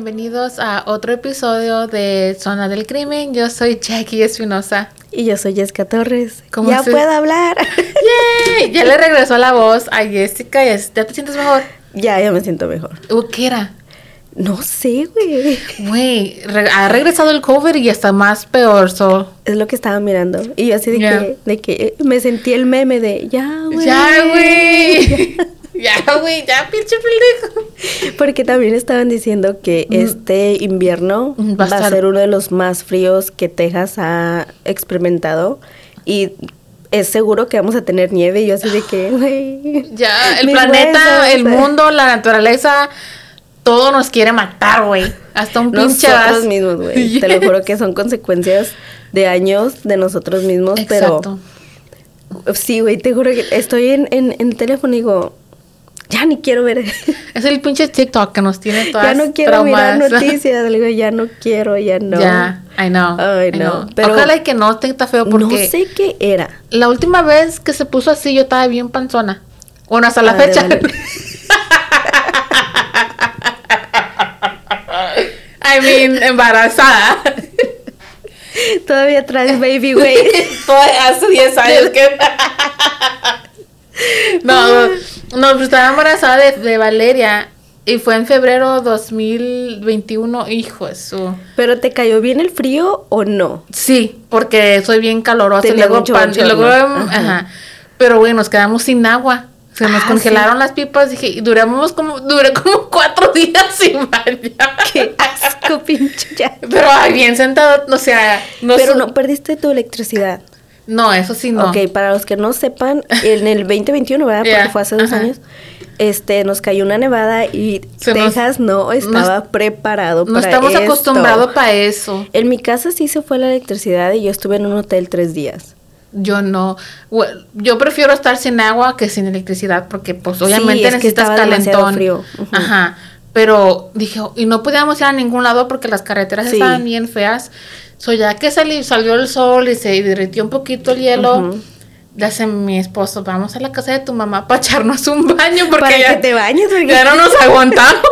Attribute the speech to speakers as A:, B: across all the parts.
A: Bienvenidos a otro episodio de Zona del Crimen. Yo soy Jackie Espinosa.
B: Y yo soy Jessica Torres.
A: ¿Cómo
B: ya
A: se-
B: puedo hablar.
A: ¡Yay! Ya le regresó la voz a Jessica. ¿Ya te sientes mejor?
B: ya, ya me siento mejor.
A: ¿Qué era?
B: No sé, güey.
A: Güey, re- ha regresado el cover y está más peor. So.
B: Es lo que estaba mirando. Y yo así de, que, de que me sentí el meme de, ya, güey.
A: Ya, güey. ya, güey, ya, pinche pendejo.
B: Porque también estaban diciendo que este invierno
A: Mm,
B: va,
A: va a
B: a
A: estar-
B: ser uno de los más fríos que Texas ha experimentado. Y es seguro que vamos a tener nieve. Y yo así de que, güey.
A: Ya, el planeta,
B: huesos.
A: el mundo, la naturaleza, todo nos quiere matar, güey. Hasta un pinche
B: Nosotros mismos, güey. Te lo
A: Yes.
B: juro que son consecuencias de años de nosotros mismos,
A: Exacto.
B: pero sí, güey, te juro que estoy en, en, en el teléfono y digo, ya ni quiero ver,
A: Es el pinche TikTok que nos tiene todas
B: ya no quiero mirar
A: traumadas.
B: noticias, le digo, ya no quiero, ya no.
A: Ya, I know.
B: Ay,
A: I
B: no,
A: know.
B: pero-
A: Ojalá y que no esté tan feo porque
B: No sé qué era.
A: la última vez que se puso así yo estaba bien panzona. Bueno, hasta la
B: Ah,
A: fecha.
B: vale.
A: I mean, embarazada.
B: Todavía traes baby, güey.
A: Todavía hace 10 años que... no, no, pues estaba embarazada de, de Valeria y fue en febrero 2021, hijo de su...
B: pero ¿te cayó bien el frío o no?
A: Sí, porque soy bien calorosa y luego,
B: mucho
A: pan- y
B: bochorno.
A: luego
B: Ajá.
A: ajá. Pero güey, nos quedamos sin agua. Se nos
B: Ah,
A: congelaron las pipas, dije, y duramos como, duré como cuatro días sin bañar.
B: Qué asco, pinche ya.
A: Pero ay, bien sentado, o sea, no
B: Pero no perdiste tu electricidad.
A: No, eso sí no.
B: Ok, para los que no sepan, en el 2021, ¿verdad? Porque fue hace dos
A: ajá.
B: años. Este, nos cayó una nevada y
A: Se nos-
B: Texas no estaba preparado
A: No
B: para
A: estamos
B: esto.
A: acostumbrados para eso.
B: En mi casa sí se fue la electricidad y yo estuve en un hotel tres días.
A: Yo no. Yo prefiero estar sin agua que sin electricidad porque pues obviamente
B: es que
A: necesitas
B: demasiado
A: calentón.
B: frío. Ujú.
A: Ajá. Pero dije, y no podíamos ir a ningún lado porque las carreteras
B: Sí.
A: estaban bien feas. So ya que sali- salió el sol y se derritió un poquito el hielo,
B: Ujú.
A: le hace mi esposo, vamos a la casa de tu mamá para echarnos un baño porque
B: para
A: ya,
B: que te bañes. porque-
A: ya no nos aguantamos.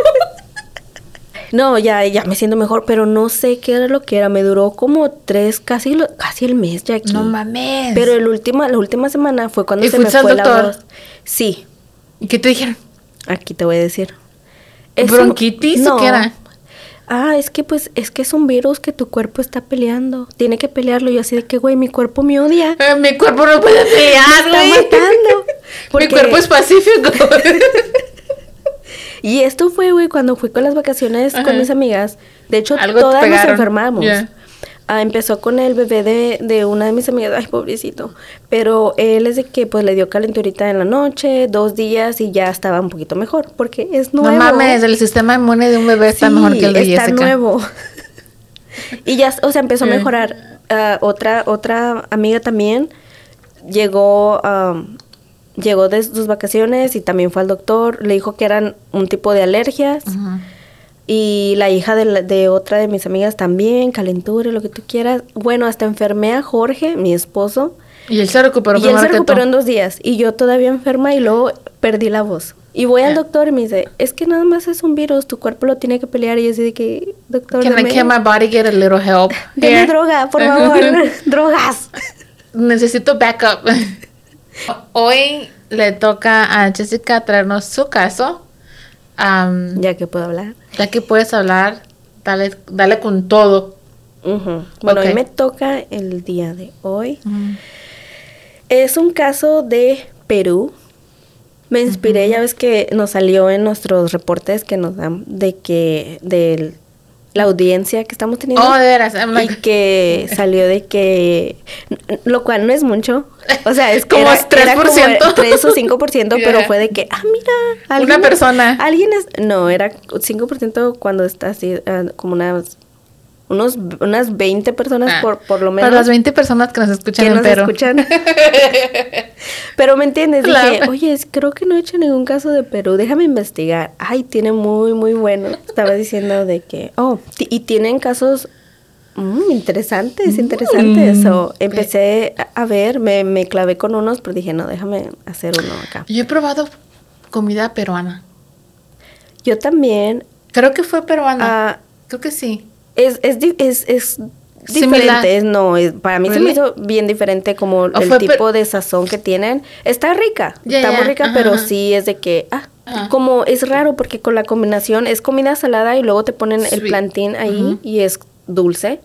B: No, ya, ya me siento mejor, pero no sé qué era lo que era. Me duró como tres, casi, lo- casi el mes ya aquí.
A: no mames.
B: Pero el última, la última semana fue cuando
A: ¿Y
B: se me
A: fuiste al
B: fue la
A: doctor?
B: voz. Sí,
A: ¿Y qué te dijeron?
B: aquí te voy a decir.
A: ¿Bronquitis o qué era?
B: Ah, es que pues, es que es un virus que tu cuerpo está peleando. Tiene que pelearlo. Y yo así de que, güey, mi cuerpo me odia.
A: Eh, mi cuerpo no puede pelear,
B: Me está matando.
A: Mi
B: Porque-
A: cuerpo es pacífico.
B: Y esto fue, güey, cuando fui con las vacaciones
A: Ajá.
B: con mis amigas. De hecho,
A: Algo
B: todas nos enfermamos.
A: Ya.
B: Ah, empezó con el bebé de, de una de mis amigas, ay, pobrecito. Pero él es de que pues le dio calenturita en la noche, dos días y ya estaba un poquito mejor, porque es nuevo.
A: No mames, el sistema inmune de un bebé está
B: Sí,
A: mejor que el de
B: está
A: Jessica.
B: nuevo. y ya, o sea, empezó a mejorar. Ah, otra, otra amiga también llegó, am, llegó de sus vacaciones y también fue al doctor. Le dijo que eran un tipo de alergias.
A: Ujú.
B: Y la hija de, la- de otra de mis amigas también, calentura, lo que tú quieras. Bueno, hasta enfermé a Jorge, mi esposo.
A: Y él se recuperó
B: y él se recuperó en dos días. Y yo todavía enferma y luego perdí la voz. Y voy al doctor y me dice, es que nada más es un virus, tu cuerpo lo tiene que pelear. Y yo así de que, doctor,
A: Can, I,
B: dame,
A: can my body get a little help? here?
B: droga, por favor, drogas.
A: Necesito backup. Hoy le toca a Jessica traernos su caso. Am,
B: Ya que puedo hablar.
A: Ya que puedes hablar, dale, dale con todo.
B: Bueno,
A: Ok.
B: hoy me toca el día de hoy. Es un caso de Perú. Me inspiré, ya ves que nos salió en nuestros reportes que nos dan de que de la audiencia que estamos teniendo.
A: Oh, de veras. I'm
B: y que salió de que, lo cual no es mucho, o sea, es
A: Como
B: era,
A: es
B: era como
A: 3%.
B: 3 o 5%, pero fue de que, ah, mira,
A: Una persona.
B: Alguien es, no, era 5% cuando está así, ah, como unas, unos, unas 20 personas
A: Ah,
B: por, por lo menos.
A: Para las 20 personas que nos escuchan
B: que
A: en
B: nos
A: Perú.
B: escuchan. Pero me entiendes,
A: Claro.
B: dije, oye, creo que no he hecho ningún caso de Perú, déjame investigar. Ay, tiene muy, muy bueno. Estaba diciendo de que, oh, y tienen casos mm, interesantes, interesantes. So, empecé a- a ver, me, me clavé con unos, pero dije, no, déjame hacer uno acá.
A: Yo he probado comida peruana.
B: Yo también,
A: Creo que fue peruana.
B: ah,
A: Creo que sí.
B: Es, es, es, es diferente, no, es- para mí se me hizo bien diferente como el
A: fue
B: tipo de sazón que tienen. Está rica, está muy rica, pero sí es de que, ah,
A: Ajá.
B: como es raro porque con la combinación es comida salada y luego te ponen el plantín ahí y es dulce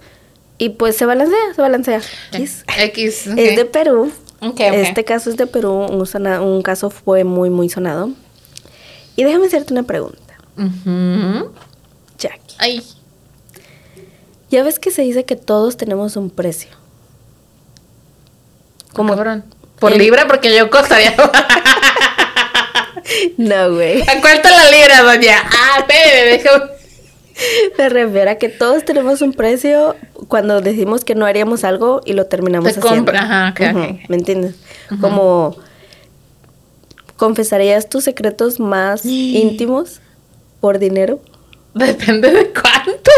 B: y pues se balancea, se balancea.
A: X. ok.
B: Es de Perú.
A: Ok, ok.
B: Este caso es de Perú, un, sona- un caso fue muy, muy sonado. Y déjame hacerte una pregunta. Jackie.
A: Ay.
B: Ya ves que se dice que todos tenemos un precio.
A: Como
B: Como
A: cabrón. Por
B: el-
A: libra, porque yo costaría.
B: No, güey.
A: ¿A cuánto la libra, doña? Ah, espérame, déjame.
B: Me refiero a que todos tenemos un precio cuando decimos que no haríamos algo y lo terminamos
A: Se
B: haciendo.
A: compra, ajá.
B: ¿Me entiendes? Como confesarías tus secretos más íntimos por dinero.
A: Depende de cuánto.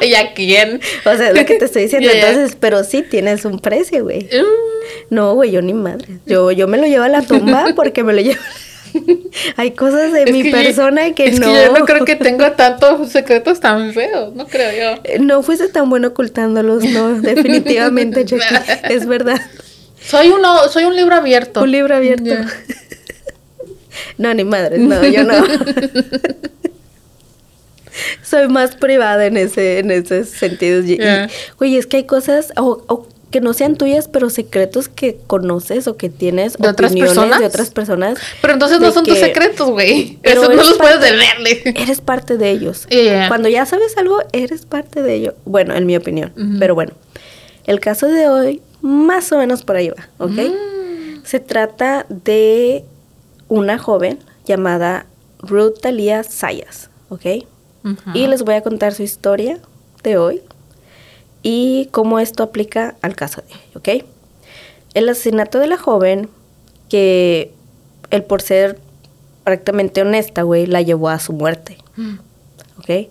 A: ¿Y a quién?
B: O sea, es lo que te estoy diciendo. Entonces, pero sí tienes un precio, güey.
A: Mm.
B: No, güey, yo ni madre. Yo, yo me lo llevo a la tumba porque me lo llevo. Hay cosas de
A: Es
B: mi
A: que yo-
B: persona que
A: es
B: no.
A: que yo no creo que tengo tantos secretos tan feos. No creo yo.
B: No fuiste tan bueno ocultándolos, no, definitivamente, Jackie. Es verdad.
A: Soy uno, soy un libro abierto.
B: Un libro abierto. No, ni madre, no, yo no. Soy más privada en ese, en ese sentido. Y. Güey, es que hay cosas o, o que no sean tuyas, pero secretos que conoces o que tienes
A: ¿De otras
B: opiniones
A: personas?
B: de otras personas.
A: Pero entonces no son tus secretos, güey. Eso no los puedes deberle.
B: Eres parte de ellos.
A: Yeah.
B: Cuando ya sabes algo, eres parte de ello. Bueno, en mi opinión. Pero bueno, el caso de hoy, más o menos por ahí va, ¿ok?
A: Mm.
B: Se trata de una joven llamada Ruth Talia Sayas, ¿ok? Y les voy a contar su historia de hoy y cómo esto aplica al caso de hoy, ¿ok? El asesinato de la joven, que él por ser prácticamente honesta, güey, la llevó a su muerte,
A: Mm.
B: ¿ok?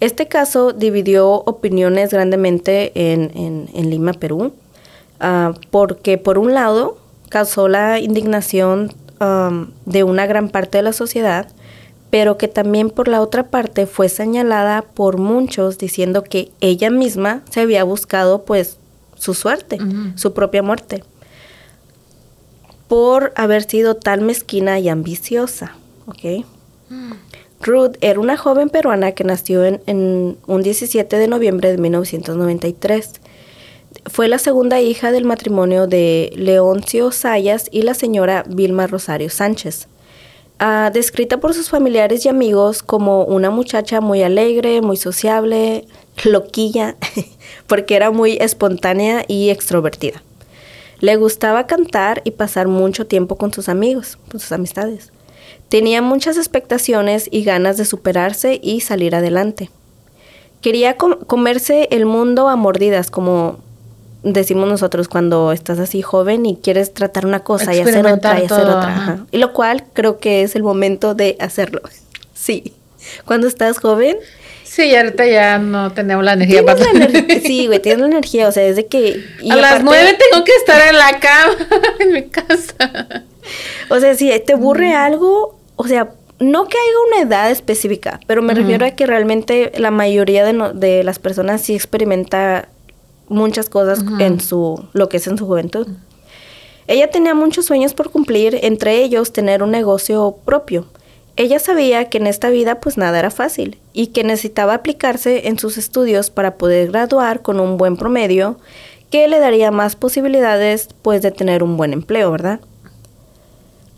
B: Este caso dividió opiniones grandemente en, en- en Lima, Perú, ah, porque por un lado causó la indignación de una gran parte de la sociedad, pero que también por la otra parte fue señalada por muchos diciendo que ella misma se había buscado pues su suerte, su propia muerte, por haber sido tan mezquina y ambiciosa, ¿ok? Ruth era una joven peruana que nació en, en un 17 de noviembre de 1993. Fue la segunda hija del matrimonio de Leoncio Sayas y la señora Vilma Rosario Sánchez. Ah, descrita por sus familiares y amigos como una muchacha muy alegre, muy sociable, loquilla, porque era muy espontánea y extrovertida. Le gustaba cantar y pasar mucho tiempo con sus amigos, con sus amistades. Tenía muchas expectaciones y ganas de superarse y salir adelante. Quería com- comerse el mundo a mordidas, como decimos nosotros cuando estás así joven y quieres tratar una cosa y hacer otra y hacer otra.
A: ajá.
B: Y lo cual creo que es el momento de hacerlo. Sí. Cuando estás joven,
A: Sí, y ahorita ya no tenemos la energía para...
B: la energía. Sí, güey, tienes la energía. O sea, es de que. y
A: a las nueve tengo que estar en la cama, en mi casa.
B: O sea, si te aburre algo, o sea, no que haya una edad específica, pero me refiero a que realmente la mayoría de, no- de las personas sí experimenta muchas cosas en su, lo que es en su juventud. Ella tenía muchos sueños por cumplir, entre ellos tener un negocio propio. Ella sabía que en esta vida pues nada era fácil y que necesitaba aplicarse en sus estudios para poder graduar con un buen promedio que le daría más posibilidades pues de tener un buen empleo, ¿verdad?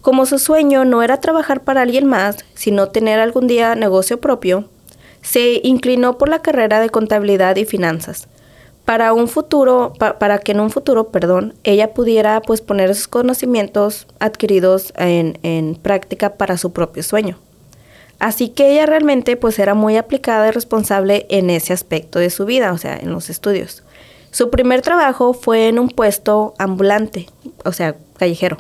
B: Como su sueño no era trabajar para alguien más, sino tener algún día negocio propio, se inclinó por la carrera de contabilidad y finanzas. Para un futuro, pa- para que en un futuro, perdón, ella pudiera pues poner esos conocimientos adquiridos en, en práctica para su propio sueño. Así que ella realmente pues era muy aplicada y responsable en ese aspecto de su vida, o sea, en los estudios. Su primer trabajo fue en un puesto ambulante, o sea, callejero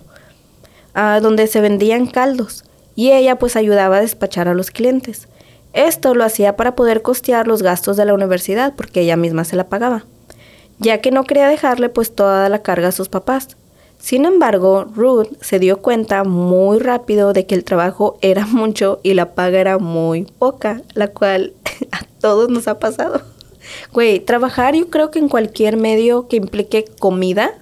B: ah, donde se vendían caldos y ella pues ayudaba a despachar a los clientes. Esto lo hacía para poder costear los gastos de la universidad porque ella misma se la pagaba, ya que no quería dejarle pues toda la carga a sus papás. Sin embargo, Ruth se dio cuenta muy rápido de que el trabajo era mucho y la paga era muy poca, la cual a todos nos ha pasado. Güey, trabajar yo creo que en cualquier medio que implique comida,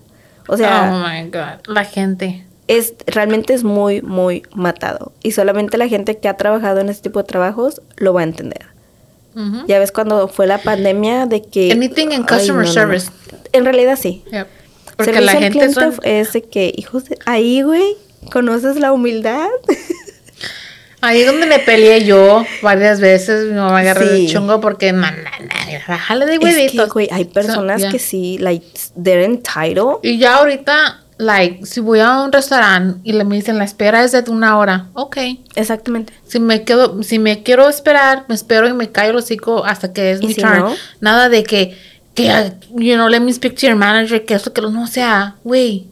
B: o sea,
A: oh my God. La gente.
B: es realmente es muy, muy matado. Y solamente la gente que ha trabajado en este tipo de trabajos lo va a entender.
A: Ujú.
B: Ya ves cuando fue la pandemia de que...
A: Anything in
B: Ay,
A: customer
B: no, no, no.
A: service.
B: En realidad sí.
A: Yep. Porque
B: Servicio
A: la gente son...
B: es de que, hijos de... Ahí, güey, ¿conoces la humildad?
A: Ahí es donde me peleé yo varias veces. Mi mamá agarró el
B: Sí.
A: chungo porque... Na, bájale de
B: es que,
A: huevitos.
B: güey, hay personas
A: So, yeah.
B: que sí, like, they're entitled.
A: Y ya ahorita, like, si voy a un restaurante y le me dicen la espera es de una hora, ok.
B: Exactamente.
A: Si me quedo, si me quiero esperar, me espero y me callo el hocico hasta que es
B: ¿Y
A: mi
B: si
A: turn.
B: no?
A: Nada de que, que, you know, let me speak to your manager, que esto, que lo no o sea, güey.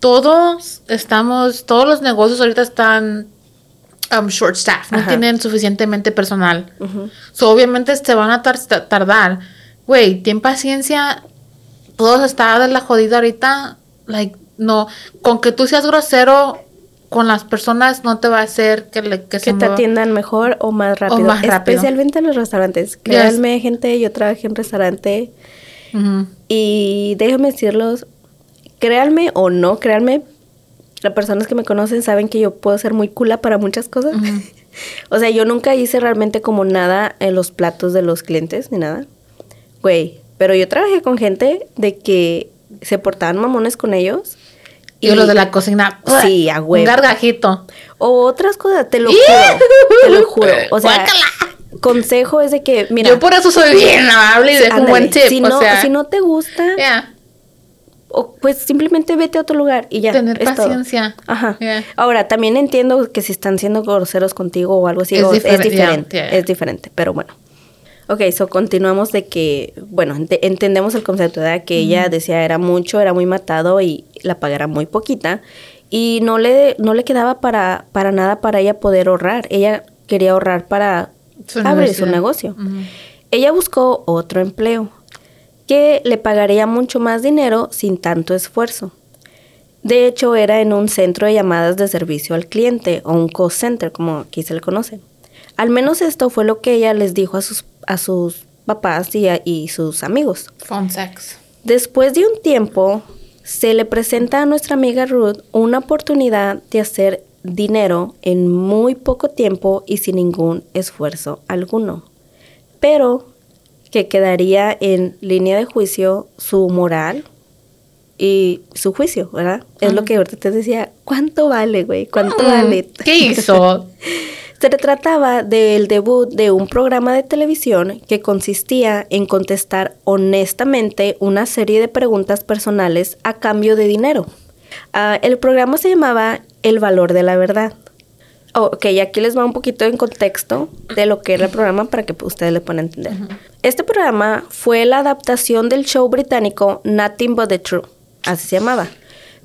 A: Todos estamos, todos los negocios ahorita están um, short staff, no
B: Ajá.
A: tienen suficientemente personal. So, obviamente se van a tar- tardar. Güey, ten paciencia. Todos están de la jodida ahorita. Like, no, con que tú seas grosero con las personas no te va a hacer que, le, que, se
B: Que te
A: mueva.
B: atiendan mejor o más rápido.
A: más rápido.
B: Especialmente en los restaurantes. Créanme, gente, yo trabajé en restaurante. Y déjenme decirlos, créanme o no créanme, las personas que me conocen saben que yo puedo ser muy cula para muchas cosas. o sea, yo nunca hice realmente como nada en los platos de los clientes ni nada. Güey, pero yo trabajé con gente de que se portaban mamones con ellos.
A: Y, los de la cocina.
B: Sí, a
A: Un
B: huevo.
A: gargajito.
B: O otras cosas, te lo juro, te lo juro. O sea, consejo es de que, mira,
A: Yo por eso soy bien amable y dejo un buen tip.
B: si,
A: o
B: no,
A: sea,
B: si no te gusta,
A: yeah,
B: o pues simplemente vete a otro lugar y ya.
A: tener
B: es todo.
A: paciencia.
B: Ajá.
A: Yeah.
B: Ahora, también entiendo que si están siendo groseros contigo o algo así,
A: Es
B: o- es,
A: diferente, yeah.
B: Es diferente, pero bueno. Ok, so continuamos de que, bueno, ente- entendemos el concepto de que ella decía era mucho, era muy matado y la paga era muy poquita y no le, no le quedaba para, para nada para ella poder ahorrar. Ella quería ahorrar para
A: Su
B: abrir su negocio. Ella buscó otro empleo que le pagaría mucho más dinero sin tanto esfuerzo. De hecho, era en un centro de llamadas de servicio al cliente o un call center, como aquí se le conoce. Al menos esto fue lo que ella les dijo a sus, a sus papás y, a- y sus amigos.
A: Phone sex.
B: Después de un tiempo, se le presenta a nuestra amiga Ruth una oportunidad de hacer dinero en muy poco tiempo y sin ningún esfuerzo alguno. Pero que quedaría en línea de juicio su moral y su juicio, ¿verdad? Es lo que ahorita te decía, ¿cuánto vale, güey? ¿Cuánto vale?
A: Mm, ¿Qué hizo?
B: Se trataba del debut de un programa de televisión que consistía en contestar honestamente una serie de preguntas personales a cambio de dinero. Ah, el programa se llamaba El valor de la verdad. Oh, ok, aquí les va un poquito en contexto de lo que era el programa para que ustedes le puedan entender. Este programa fue la adaptación del show británico Nothing But the Truth, así se llamaba,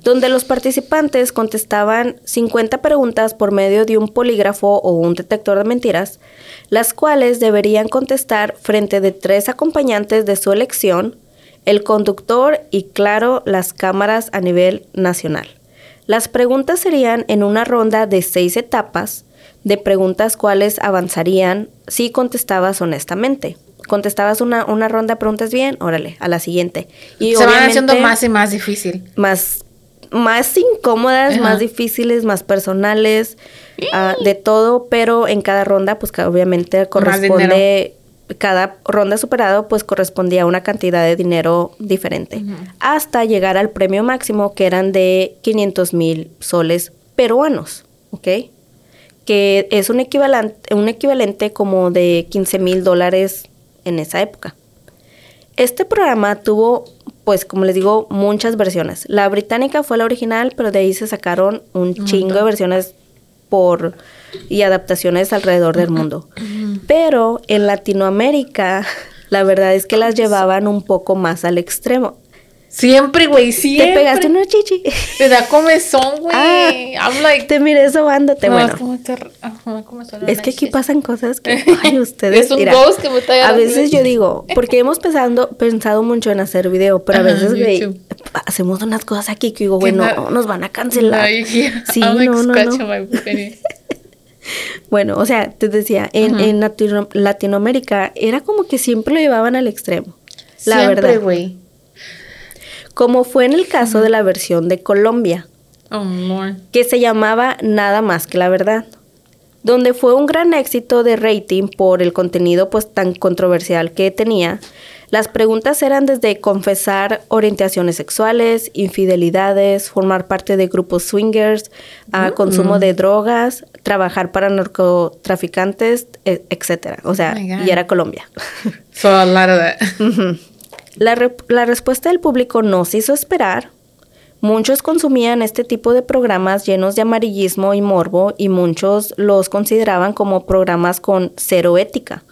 B: donde los participantes contestaban 50 preguntas por medio de un polígrafo o un detector de mentiras, las cuales deberían contestar frente de tres acompañantes de su elección, el conductor y, claro, las cámaras a nivel nacional. Las preguntas serían en una ronda de seis etapas de preguntas cuáles avanzarían si contestabas honestamente. Contestabas una, una ronda de preguntas bien, órale, a la siguiente. Y
A: Se van haciendo más y más difícil.
B: más, más incómodas,
A: Ajá.
B: más difíciles, más personales, ah, de todo, pero en cada ronda, pues que obviamente corresponde, cada ronda superado, pues correspondía a una cantidad de dinero diferente, hasta llegar al premio máximo que eran de 500 mil soles peruanos, ¿ok? Que es un equivalente, un equivalente como de 15 mil dólares en esa época. Este programa tuvo, pues como les digo, muchas versiones. La británica fue la original, pero de ahí se sacaron un chingo de versiones por y adaptaciones alrededor del mundo. Pero en Latinoamérica, la verdad es que las llevaban un poco más al extremo.
A: Siempre, güey, siempre.
B: Te pegaste una chichi.
A: Me da comezón, güey.
B: Ah.
A: I'm like...
B: Te miré sobándote,
A: No,
B: bueno.
A: es como te-
B: que aquí pasan cosas que, ay, ustedes.
A: Es un
B: mira,
A: ghost que me está
B: A veces yo digo, porque hemos pensado, pensado mucho en hacer video, pero a veces, güey, hacemos unas cosas aquí que digo,
A: Que
B: bueno,
A: no-
B: nos van a cancelar.
A: Ay, yeah.
B: Sí, no, no, no. Bueno, o sea, te decía, en, en Latino- Latinoamérica era como que siempre lo llevaban al extremo. La
A: Siempre,
B: verdad.
A: güey.
B: Como fue en el caso de la versión de Colombia,
A: Oh,
B: que se llamaba Nada más que la verdad, donde fue un gran éxito de rating por el contenido pues tan controversial que tenía. Las preguntas eran desde confesar orientaciones sexuales, infidelidades, formar parte de grupos swingers, a consumo de drogas, trabajar para narcotraficantes, e- etcétera. O sea,
A: Oh
B: y era Colombia.
A: So a lot of that.
B: La, re- la respuesta del público no se hizo esperar. Muchos consumían este tipo de programas llenos de amarillismo y morbo y muchos los consideraban como programas con cero ética.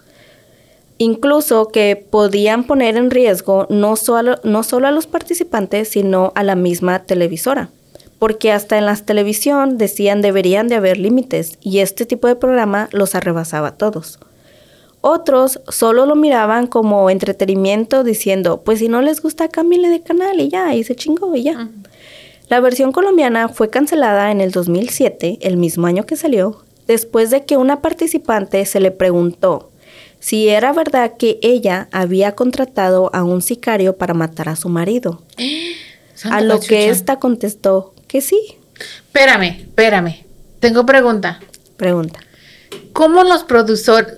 B: Incluso que podían poner en riesgo no solo, a los participantes, sino a la misma televisora. Porque hasta en la televisión decían deberían de haber límites y este tipo de programa los arrebasaba a todos. Otros solo lo miraban como entretenimiento diciendo, pues si no les gusta, cámbienle de canal y ya, y se chingó y ya. La versión colombiana fue cancelada en el 2007, el mismo año que salió, después de que una participante se le preguntó si era verdad que ella había contratado a un sicario para matar a su marido. A lo que ésta contestó que sí.
A: Espérame, espérame. Tengo pregunta.
B: Pregunta.
A: ¿Cómo los productores?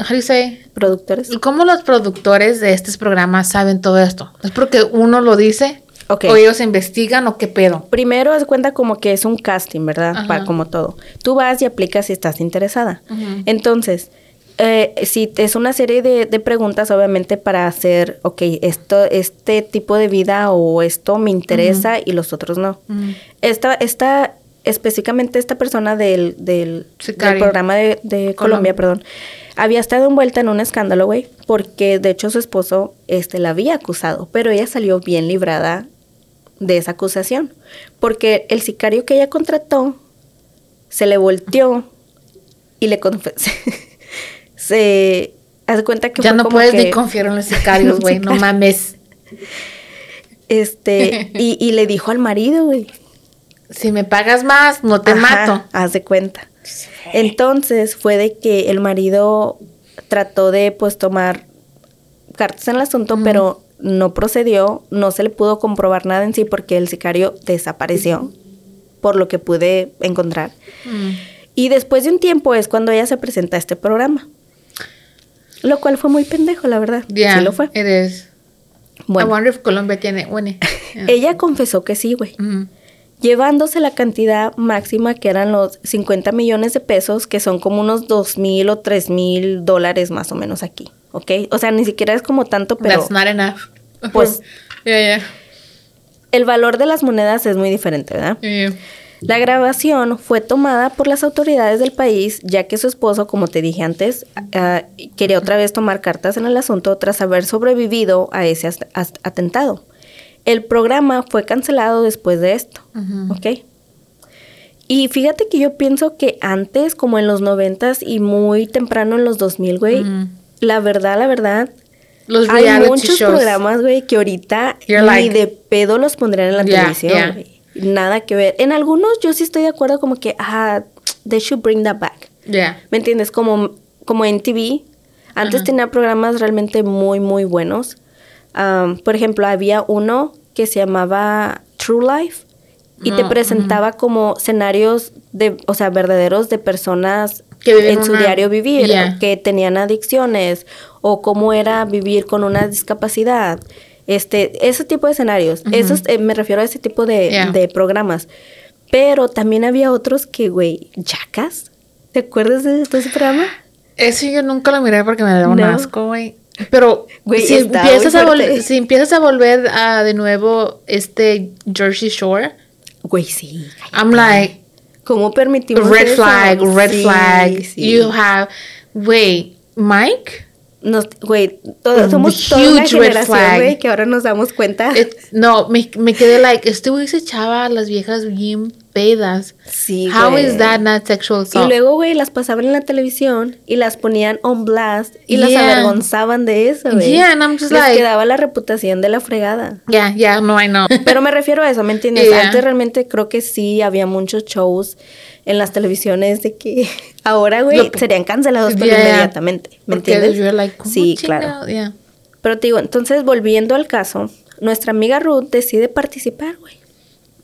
B: ¿Productores?
A: ¿Cómo los productores de estos programas saben todo esto? ¿Es porque uno lo dice? ¿O ellos investigan o qué pedo?
B: Primero haz cuenta como que es un casting, ¿verdad?
A: Ajá.
B: Para como todo. Tú vas y aplicas si estás interesada. Entonces, eh, si es una serie de, de preguntas, obviamente para hacer, ok, esto, este tipo de vida o esto me interesa y los otros no. Esta, esta, específicamente esta persona del, del, programa de, de Colombia,
A: Colombia.
B: perdón, había estado envuelta en un escándalo, güey, porque de hecho su esposo este, la había acusado, pero ella salió bien librada de esa acusación, porque el sicario que ella contrató se le volteó y le confesó. se hace cuenta que
A: Ya
B: fue
A: no
B: como
A: puedes
B: que-
A: ni confiar en los sicarios, güey. no mames.
B: Este, y, y le dijo al marido, güey.
A: Si me pagas más, no te
B: Ajá,
A: mato.
B: Haz de cuenta. Entonces fue de que el marido trató de pues tomar cartas en el asunto, pero no procedió, no se le pudo comprobar nada en sí porque el sicario desapareció, por lo que pude encontrar.
A: Mm.
B: Y después de un tiempo es cuando ella se presenta a este programa. Lo cual fue muy pendejo, la verdad.
A: Yeah,
B: Sí lo fue.
A: it is. I
B: Bueno,
A: wonder if Colombia tiene. Bueno.
B: ella confesó que sí, güey.
A: Mm.
B: Llevándose la cantidad máxima que eran los 50 millones de pesos, que son como unos 2 mil o 3 mil dólares más o menos aquí, ¿ok? O sea, ni siquiera es como tanto, pero
A: That's not enough.
B: Pues-
A: yeah, yeah.
B: el valor de las monedas es muy diferente, ¿verdad?
A: Yeah.
B: La grabación fue tomada por las autoridades del país, ya que su esposo, como te dije antes, ah, quería otra vez tomar cartas en el asunto tras haber sobrevivido a ese atentado. El programa fue cancelado después de esto,
A: Ujú.
B: ¿ok? Y fíjate que yo pienso que antes, como en los noventas y muy temprano en los 2000, güey, la verdad, la verdad,
A: Los
B: hay muchos
A: shows.
B: programas, güey, que ahorita
A: You're
B: ni
A: like-
B: de pedo los pondrían en la
A: Yeah,
B: televisión,
A: yeah.
B: Nada que ver. En algunos yo sí estoy de acuerdo como que, ah, they should bring that back.
A: Yeah.
B: ¿Me entiendes? Como, como en TV. Antes tenía programas realmente muy, muy buenos. Um, por ejemplo, había uno que se llamaba True Life y te
A: No,
B: presentaba como escenarios de, o sea, verdaderos de personas
A: Que
B: en su
A: una-
B: diario vivir,
A: Yeah.
B: que tenían adicciones o cómo era vivir con una discapacidad. Este, ese tipo de escenarios. Esos, eh, me refiero a ese tipo de,
A: Yeah.
B: de programas. Pero también había otros que, güey, Jackass. ¿Te acuerdas de, de ese programa?
A: Eso yo nunca lo miré porque me daba un asco, güey. Pero
B: Güey,
A: si, empiezas a si empiezas a volver a de nuevo este Jersey Shore,
B: Güey, sí.
A: I'm like,
B: ¿Cómo permitimos
A: red
B: eso?
A: flag, red
B: Sí,
A: flag.
B: sí.
A: You have, wait, Mike?
B: Nos- güey, todos
A: A
B: somos toda una generación,
A: flag.
B: güey, que ahora nos damos cuenta.
A: It- no, me, me quedé like, este güey se echaba a las viejas bien pedas.
B: Sí,
A: How
B: güey.
A: is that not sexual
B: Y
A: assault?
B: luego, güey, las pasaban en la televisión y las ponían on blast y las
A: Yeah.
B: avergonzaban de eso, güey.
A: Yeah, and I'm just
B: Les
A: like-
B: quedaba la reputación de la fregada.
A: yeah, yeah, no, I know.
B: Pero me refiero a eso, ¿me entiendes?
A: Yeah.
B: Antes realmente creo que sí había muchos shows en las televisiones de que ahora, güey,
A: Lo-
B: serían cancelados pero
A: Yeah.
B: inmediatamente, ¿me
A: Porque
B: entiendes?
A: you're like, ¿cómo
B: sí, claro. Pero te digo, entonces volviendo al caso, nuestra amiga Ruth decide participar, güey.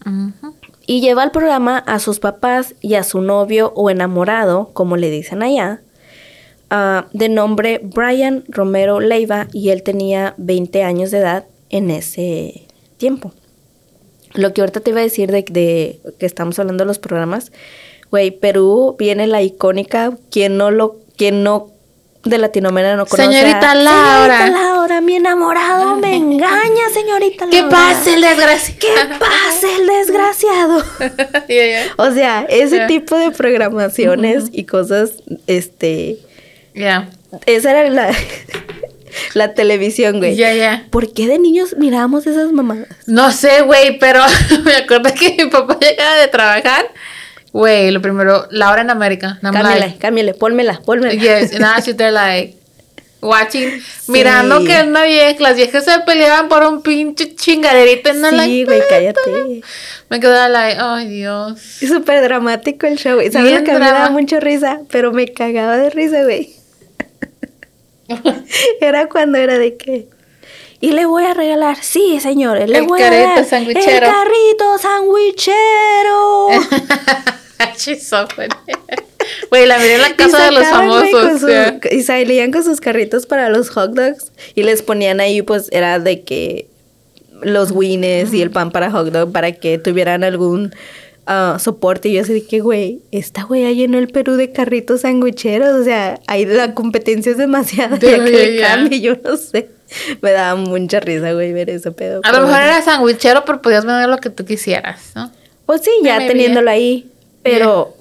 A: Ujú.
B: Y lleva al programa a sus papás y a su novio o enamorado, como le dicen allá, ah, de nombre Brian Romero Leiva, y él tenía 20 años de edad en ese tiempo. Lo que ahorita te iba a decir de, de que estamos hablando de los programas, güey, Perú viene la icónica, quien no lo, quien no de Latinoamérica no conoce. a-
A: Señorita Laura.
B: Señorita Laura, mi enamorado me engaña, señorita
A: ¿Qué
B: Laura.
A: pasa el desgraciado?
B: ¿Qué pasa el desgraciado?
A: Yeah, yeah.
B: O sea, ese
A: Yeah.
B: tipo de programaciones y cosas, este,
A: Yeah.
B: esa era la, la televisión, güey.
A: Yeah, yeah.
B: ¿Por qué de niños mirábamos esas mamadas?
A: No sé, güey, pero me acuerdo que mi papá llegaba de trabajar. Güey, lo primero, Laura en América.
B: Cámbiala,
A: like,
B: cámbiala, pónmela, pónmela.
A: yes, and she's there like watching, mirando que una vieja, las viejas se peleaban por un pinche chingaderito en la
B: Sí, güey, cállate.
A: Me quedaba like, ay Dios.
B: Es súper dramático el show, güey. ¿Sabes
A: Bien
B: lo que a mí me daba
A: drama.
B: mucha risa? Pero me cagaba de risa, güey. Era cuando era de que... Y le voy a regalar, sí, señores, le
A: El
B: voy a
A: sandwichero.
B: el carrito sandwichero.
A: Funny. Güey, la miré en la casa de los famosos.
B: su-
A: yeah.
B: Y salían con sus carritos para los hot dogs. Y les ponían ahí, pues, era de que los wines y el pan para hot dog para que tuvieran algún ah, soporte. Y yo así de que, güey, esta güey en el Perú de carritos sandwicheros. O sea, ahí la competencia es demasiada.
A: De-
B: ya que le
A: ya.
B: cambie, yo no sé. Me daba mucha risa, güey, ver ese pedo.
A: A lo mejor era sandwichero, pero podías vender lo que tú quisieras, ¿no?
B: Pues sí, ya
A: Maybe,
B: teniéndolo ahí. Pero,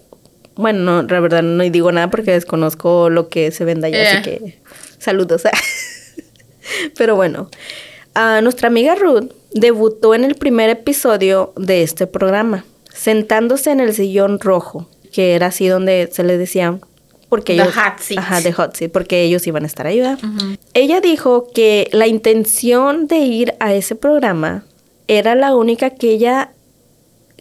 B: bueno, no, la verdad no digo nada porque desconozco lo que se vende allá,
A: Yeah.
B: así que saludos. pero bueno, ah, nuestra amiga Ruth debutó en el primer episodio de este programa, sentándose en el sillón rojo, que era así donde se les decía... Porque
A: The
B: ellos,
A: hot seat.
B: Ajá, de hot seat, porque ellos iban a estar ahí, ¿verdad? Ella dijo que la intención de ir a ese programa era la única que ella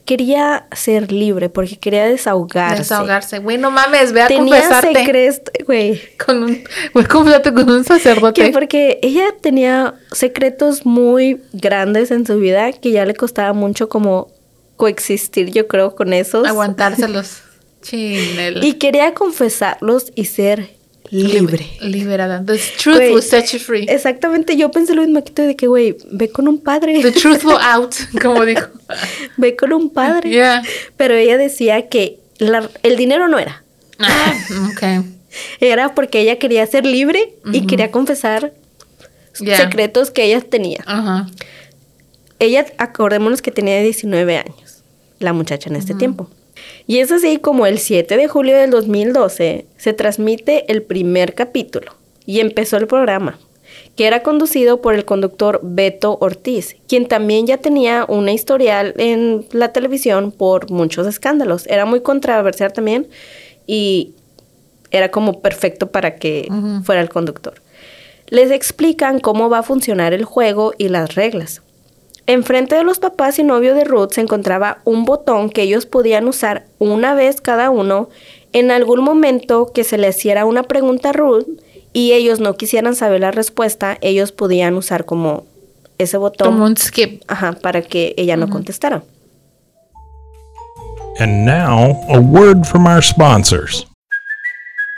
B: quería ser libre porque quería desahogarse.
A: Desahogarse. Güey, no mames, ve a
B: Tenía
A: confesarte.
B: secretos, güey.
A: Con un, güey, confesarte con un sacerdote.
B: Que porque ella tenía secretos muy grandes en su vida que ya le costaba mucho como coexistir, yo creo, con esos.
A: Aguantárselos. Chinel.
B: Y quería confesarlos y ser libre.
A: Liberada. The truth
B: Güey,
A: will set you free.
B: Exactamente, yo pensé lo mismo tú de que, güey, ve con un padre.
A: The truth will out, como dijo.
B: ve con un padre.
A: Yeah.
B: Pero ella decía que la- el dinero no era.
A: Ah, ok.
B: Era porque ella quería ser libre y quería confesar
A: Yeah.
B: secretos que ella tenía.
A: Ajá.
B: Ella, acordémonos que tenía 19 años, la muchacha en este tiempo. Y es así como el 7 de julio del 2012 se transmite el primer capítulo y empezó el programa, que era conducido por el conductor Beto Ortiz, quien también ya tenía una historial en la televisión por muchos escándalos. Era muy controversial también y era como perfecto para que fuera el conductor. Les explican cómo va a funcionar el juego y las reglas. Enfrente de los papás y novio de Ruth se encontraba un botón que ellos podían usar una vez cada uno en algún momento que se le hiciera una pregunta a Ruth y ellos no quisieran saber la respuesta, ellos podían usar como ese botón
A: Como un skip.
B: ajá, para que ella no contestara.
C: And now, a word from our sponsors.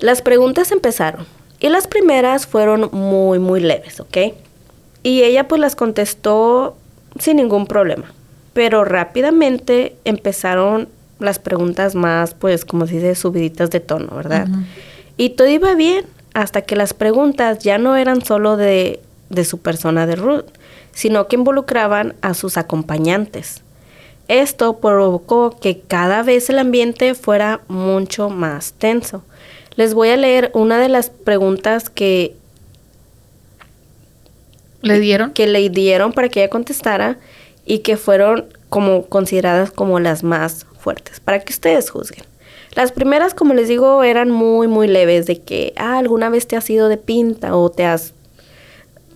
B: Las preguntas empezaron y las primeras fueron muy, muy leves, ¿ok? Y ella pues las contestó sin ningún problema. Pero rápidamente empezaron las preguntas más, pues, como se dice, subiditas de tono, ¿verdad? Y todo iba bien hasta que las preguntas ya no eran solo de, de su persona de Ruth, sino que involucraban a sus acompañantes. Esto provocó que cada vez el ambiente fuera mucho más tenso. Les voy a leer una de las preguntas que,
A: ¿Le dieron?
B: que le dieron para que ella contestara y que fueron como consideradas como las más fuertes, para que ustedes juzguen. Las primeras, como les digo, eran muy, muy leves, de que, ah, alguna vez te has ido de pinta o te has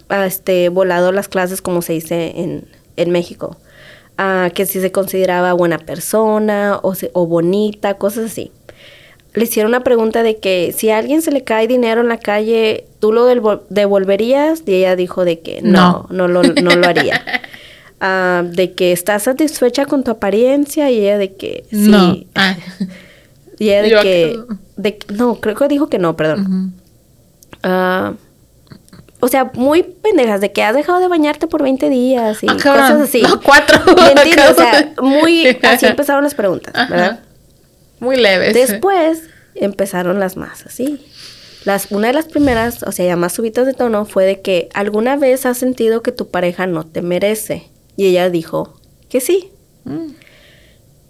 B: ah, este, volado las clases, como se dice en, en México. Ah, que si se consideraba buena persona o, se- o bonita, cosas así. Le hicieron una pregunta de que si a alguien se le cae dinero en la calle, ¿tú lo devol- devolverías? Y ella dijo de que no, no, lo, no lo haría. Ah, de que estás satisfecha con tu apariencia y ella de que sí.
A: No. Ah.
B: Y ella de que, de que- no, creo que dijo que no, perdón. O sea, muy pendejas, de que has dejado de bañarte por 20 días y
A: cabrón.
B: cosas así.
A: No, cuatro.
B: ¿Me? O sea, muy, así empezaron las preguntas,
A: Ajá.
B: ¿verdad?
A: Muy leves.
B: Después empezaron las más así. Las, una de las primeras, o sea, ya más subitas de tono, fue de que alguna vez has sentido que tu pareja no te merece. Y ella dijo que sí.
A: Mm.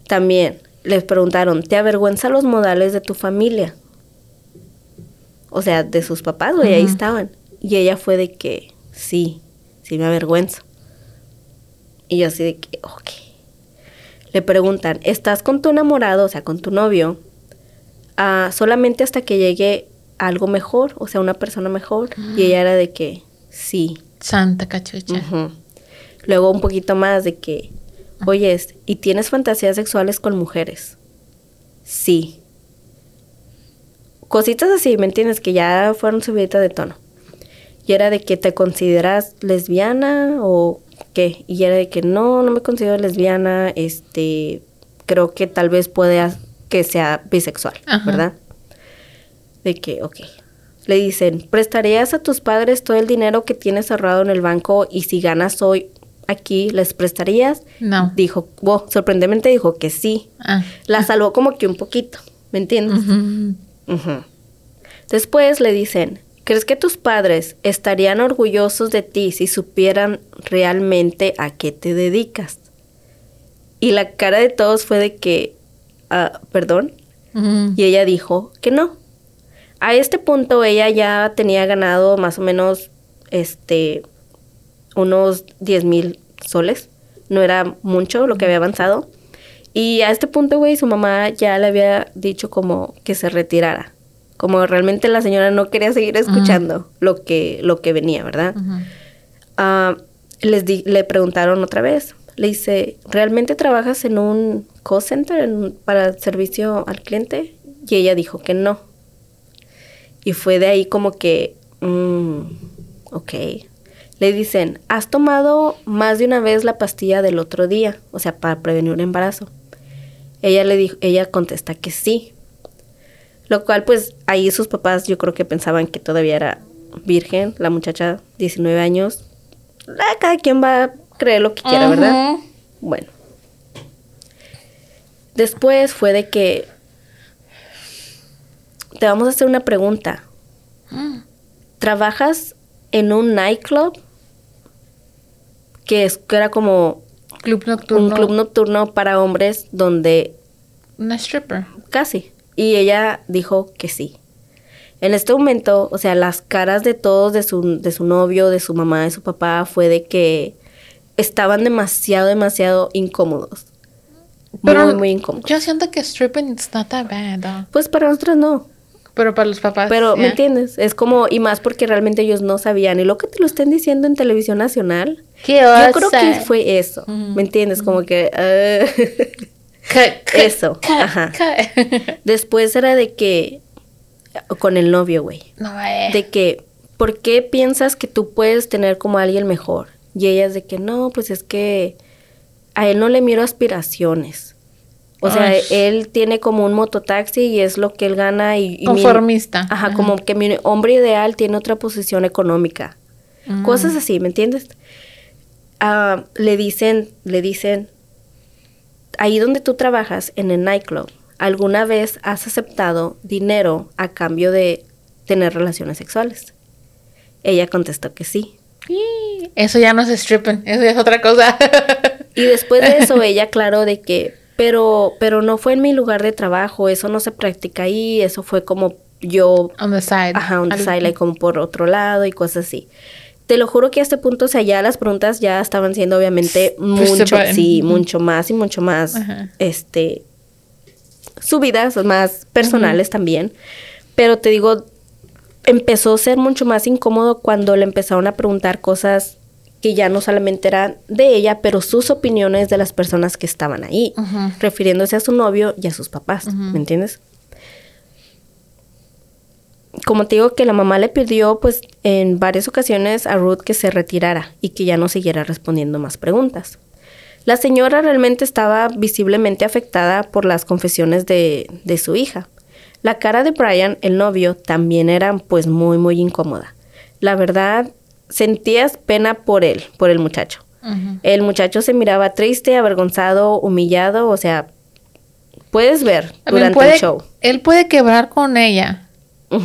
B: También les preguntaron, ¿te avergüenza los modales de tu familia? O sea, de sus papás, güey, ahí estaban. Y ella fue de que sí, sí me avergüenza. Y yo así de que, ok. Le preguntan, ¿estás con tu enamorado, o sea, con tu novio, ah, solamente hasta que llegue algo mejor, o sea, una persona mejor? Y ella era de que sí.
A: Santa cachucha.
B: Luego un poquito más de que, oyes, ¿y tienes fantasías sexuales con mujeres? Sí. Cositas así, ¿me entiendes? Que ya fueron subiditas de tono. Y era de que te consideras lesbiana o qué. Y era de que no, no me considero lesbiana, este, creo que tal vez pueda que sea bisexual,
A: Ajá.
B: ¿verdad? De que, ok. Le dicen, ¿prestarías a tus padres todo el dinero que tienes ahorrado en el banco y si ganas hoy aquí, les prestarías?
A: No.
B: Dijo, wow, sorprendentemente dijo que sí.
A: Ah.
B: La salvó como que un poquito, ¿me entiendes? Después le dicen, ¿crees que tus padres estarían orgullosos de ti si supieran realmente a qué te dedicas? Y la cara de todos fue de que, ah, perdón, y ella dijo que no. A este punto ella ya tenía ganado más o menos este unos 10 mil soles. No era mucho lo que había avanzado. Y a este punto, güey, su mamá ya le había dicho como que se retirara. Como realmente la señora no quería seguir escuchando lo, que, lo que venía, ¿verdad? Ah, les di- le preguntaron otra vez. Le dice, ¿realmente trabajas en un call center en para servicio al cliente? Y ella dijo que no. Y fue de ahí como que, mm, ok. Le dicen, ¿has tomado más de una vez la pastilla del otro día? O sea, para prevenir un embarazo. Ella le dijo, ella contesta que sí. Lo cual, pues, ahí sus papás yo creo que pensaban que todavía era virgen, la muchacha, 19 años. Ah, Cada quien va a creer lo que quiera, ¿verdad? Bueno. Después fue de que te vamos a hacer una pregunta. ¿Trabajas en un nightclub? Que, es, que era como
A: Club nocturno.
B: un club nocturno para hombres donde
A: Una stripper.
B: casi. Y ella dijo que sí. En este momento, o sea, las caras de todos, de su, de su novio, de su mamá, de su papá, fue de que estaban demasiado, demasiado incómodos. muy, muy incómodos.
A: Yo siento que stripping it's not that bad, though.
B: Pues para nosotros no.
A: Pero para los papás.
B: Pero, ¿me entiendes? Es como, y más porque realmente ellos no sabían. Y lo que te lo estén diciendo en televisión nacional,
A: ¿Qué
B: yo creo que fue eso. ¿Me entiendes? Como que... ah. Eso, ajá. Después era de que... Con el novio, güey.
A: no, eh.
B: de que, ¿por qué piensas que tú puedes tener como a alguien mejor? Y ella es de que, no, pues es que a él no le miro aspiraciones. O sea,
A: Ay.
B: él tiene como un mototaxi y es lo que él gana y... y mi-
A: Conformista.
B: ajá, como que mi hombre ideal tiene otra posición económica.
A: Mm.
B: Cosas así, ¿me entiendes? Ah, le dicen, le dicen, ahí donde tú trabajas, en el nightclub, ¿alguna vez has aceptado dinero a cambio de tener relaciones sexuales? Ella contestó que sí.
A: Y Eso ya no es stripping, eso ya es otra cosa.
B: Y después de eso ella aclaró de que, pero, pero no fue en mi lugar de trabajo, eso no se practica ahí, eso fue como yo,
A: On the side.
B: ajá, on the side, like, como por otro lado y cosas así. Te lo juro que a este punto, o sea, ya las preguntas ya estaban siendo obviamente
A: the
B: mucho, sí, mucho más y mucho más, este, subidas, más personales también. Pero te digo, empezó a ser mucho más incómodo cuando le empezaron a preguntar cosas que ya no solamente eran de ella, pero sus opiniones de las personas que estaban ahí, refiriéndose a su novio y a sus papás, ¿me entiendes? Como te digo que la mamá le pidió pues en varias ocasiones a Ruth que se retirara y que ya no siguiera respondiendo más preguntas. La señora realmente estaba visiblemente afectada por las confesiones de, de su hija. La cara de Brian, el novio, también era pues muy muy incómoda. La verdad, sentías pena por él, por el muchacho. El muchacho se miraba triste, avergonzado, humillado, o sea, puedes ver
A: También
B: durante
A: puede,
B: el show.
A: Él puede quebrar con ella,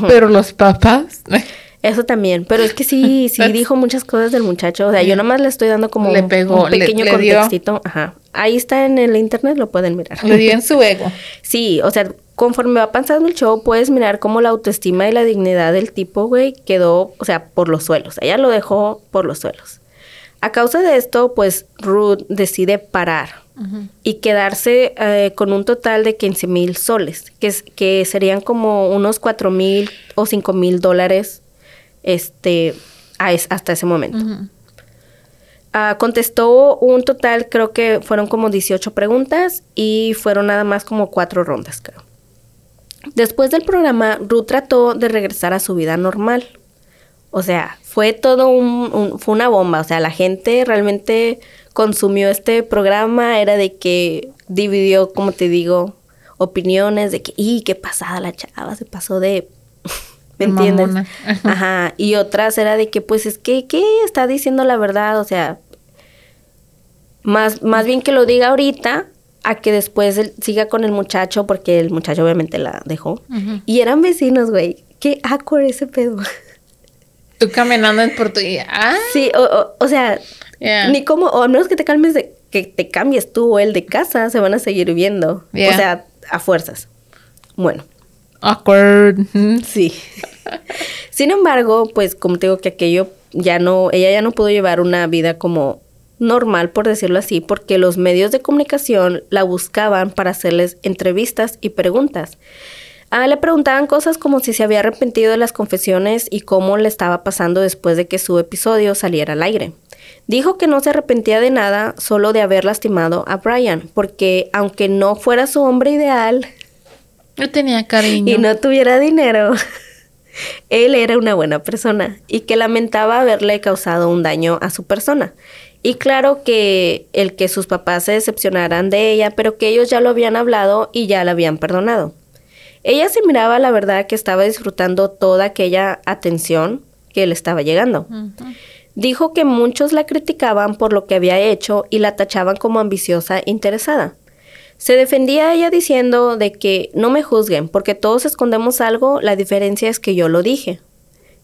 A: Pero los papás.
B: Eso también, pero es que sí, sí dijo muchas cosas del muchacho, o sea, yo nomás le estoy dando como
A: Le
B: un-
A: pegó,
B: un
A: le-
B: pequeño
A: le
B: contextito, ajá. Ahí está en el internet, lo pueden mirar.
A: Le dio en su ego.
B: Sí, o sea, conforme va pasando el show, puedes mirar cómo la autoestima y la dignidad del tipo, güey, quedó, o sea, por los suelos. Ella lo dejó por los suelos. A causa de esto, pues Ruth decide parar y quedarse eh, con un total de 15 mil soles, que, es- que serían como unos 4 mil o 5 mil dólares este, a es- hasta ese momento. Ah, contestó un total, creo que fueron como 18 preguntas y fueron nada más como cuatro rondas, creo. Después del programa, Ruth trató de regresar a su vida normal. O sea, fue todo un, un- fue una bomba. O sea, la gente realmente consumió este programa. Era de que dividió, como te digo, opiniones de que, y qué pasada la chava, se pasó de... ¿Me
A: De
B: entiendes?
A: mamona.
B: Ajá. Y otras era de que, pues es que, ¿qué? Está diciendo la verdad. O sea, más, más bien que lo diga ahorita a que después él siga con el muchacho, porque el muchacho obviamente la dejó. Y eran vecinos, güey. Qué awkward ese pedo.
A: Tú caminando en por tu... Ah,
B: Sí, o, o, o sea,
A: Yeah.
B: ni como, o a menos que te calmes de, que te cambies tú o él de casa, se van a seguir viendo.
A: Yeah.
B: O sea, a fuerzas. Bueno,
A: awkward.
B: Sí. Sin embargo, pues como te digo que aquello ya no, ella ya no pudo llevar una vida como normal, por decirlo así, porque los medios de comunicación la buscaban para hacerles entrevistas y preguntas. Ah, le preguntaban cosas como si se había arrepentido de las confesiones y cómo le estaba pasando después de que su episodio saliera al aire. Dijo que no se arrepentía de nada, solo de haber lastimado a Brian, porque aunque no fuera su hombre ideal
A: Yo tenía cariño.
B: y no tuviera dinero, él era una buena persona y que lamentaba haberle causado un daño a su persona. Y claro que el que sus papás se decepcionaran de ella, pero que ellos ya lo habían hablado y ya la habían perdonado. Ella se miraba, la verdad, que estaba disfrutando toda aquella atención que le estaba llegando. Dijo que muchos la criticaban por lo que había hecho y la tachaban como ambiciosa e interesada. Se defendía ella diciendo de que no me juzguen, porque todos escondemos algo, la diferencia es que yo lo dije.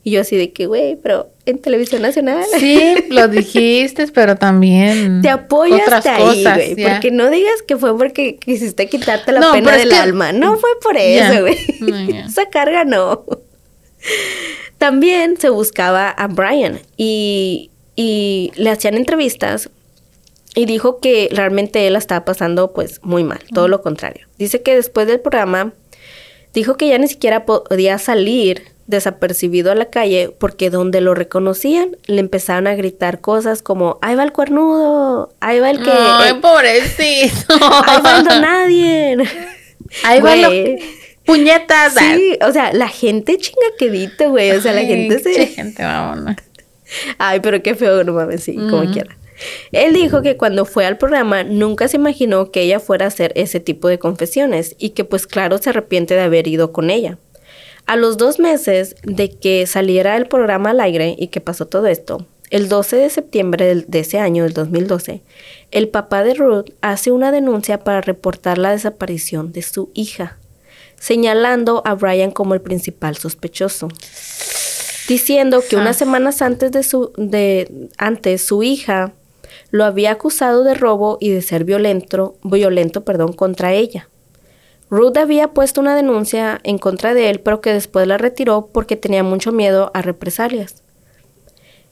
B: Y yo así de que, güey, pero en televisión nacional.
A: Sí, lo dijiste, pero también.
B: Te apoyo
A: otras
B: ahí,
A: cosas,
B: güey. Porque no digas que fue porque quisiste quitarte la
A: No,
B: pena del
A: que-
B: alma. No fue por eso, güey.
A: No.
B: Esa carga no. También se buscaba a Brian y, y le hacían entrevistas y dijo que realmente él la estaba pasando pues muy mal, todo lo contrario. Dice que después del programa dijo que ya ni siquiera podía salir desapercibido a la calle porque donde lo reconocían le empezaron a gritar cosas como ahí va el cuernudo, ahí va el que
A: Ay,
B: eh,
A: pobrecito.
B: ahí va el nadie.
A: Ahí va lo-. Puñetas.
B: Sí, o sea, la gente chingaquedito, güey. O sea, la gente se.
A: gente, vámonos.
B: Ay, pero qué feo, no mames, sí, como quiera. Él dijo que cuando fue al programa nunca se imaginó que ella fuera a hacer ese tipo de confesiones y que pues claro se arrepiente de haber ido con ella. A los dos meses de que saliera el programa al aire y que pasó todo esto, el 12 de septiembre de ese año, del 2012, el papá de Ruth hace una denuncia para reportar la desaparición de su hija, señalando a Brian como el principal sospechoso diciendo que unas semanas antes de su de antes su hija lo había acusado de robo y de ser violento, violento, perdón, contra ella. Ruth había puesto una denuncia en contra de él, pero que después la retiró porque tenía mucho miedo a represalias.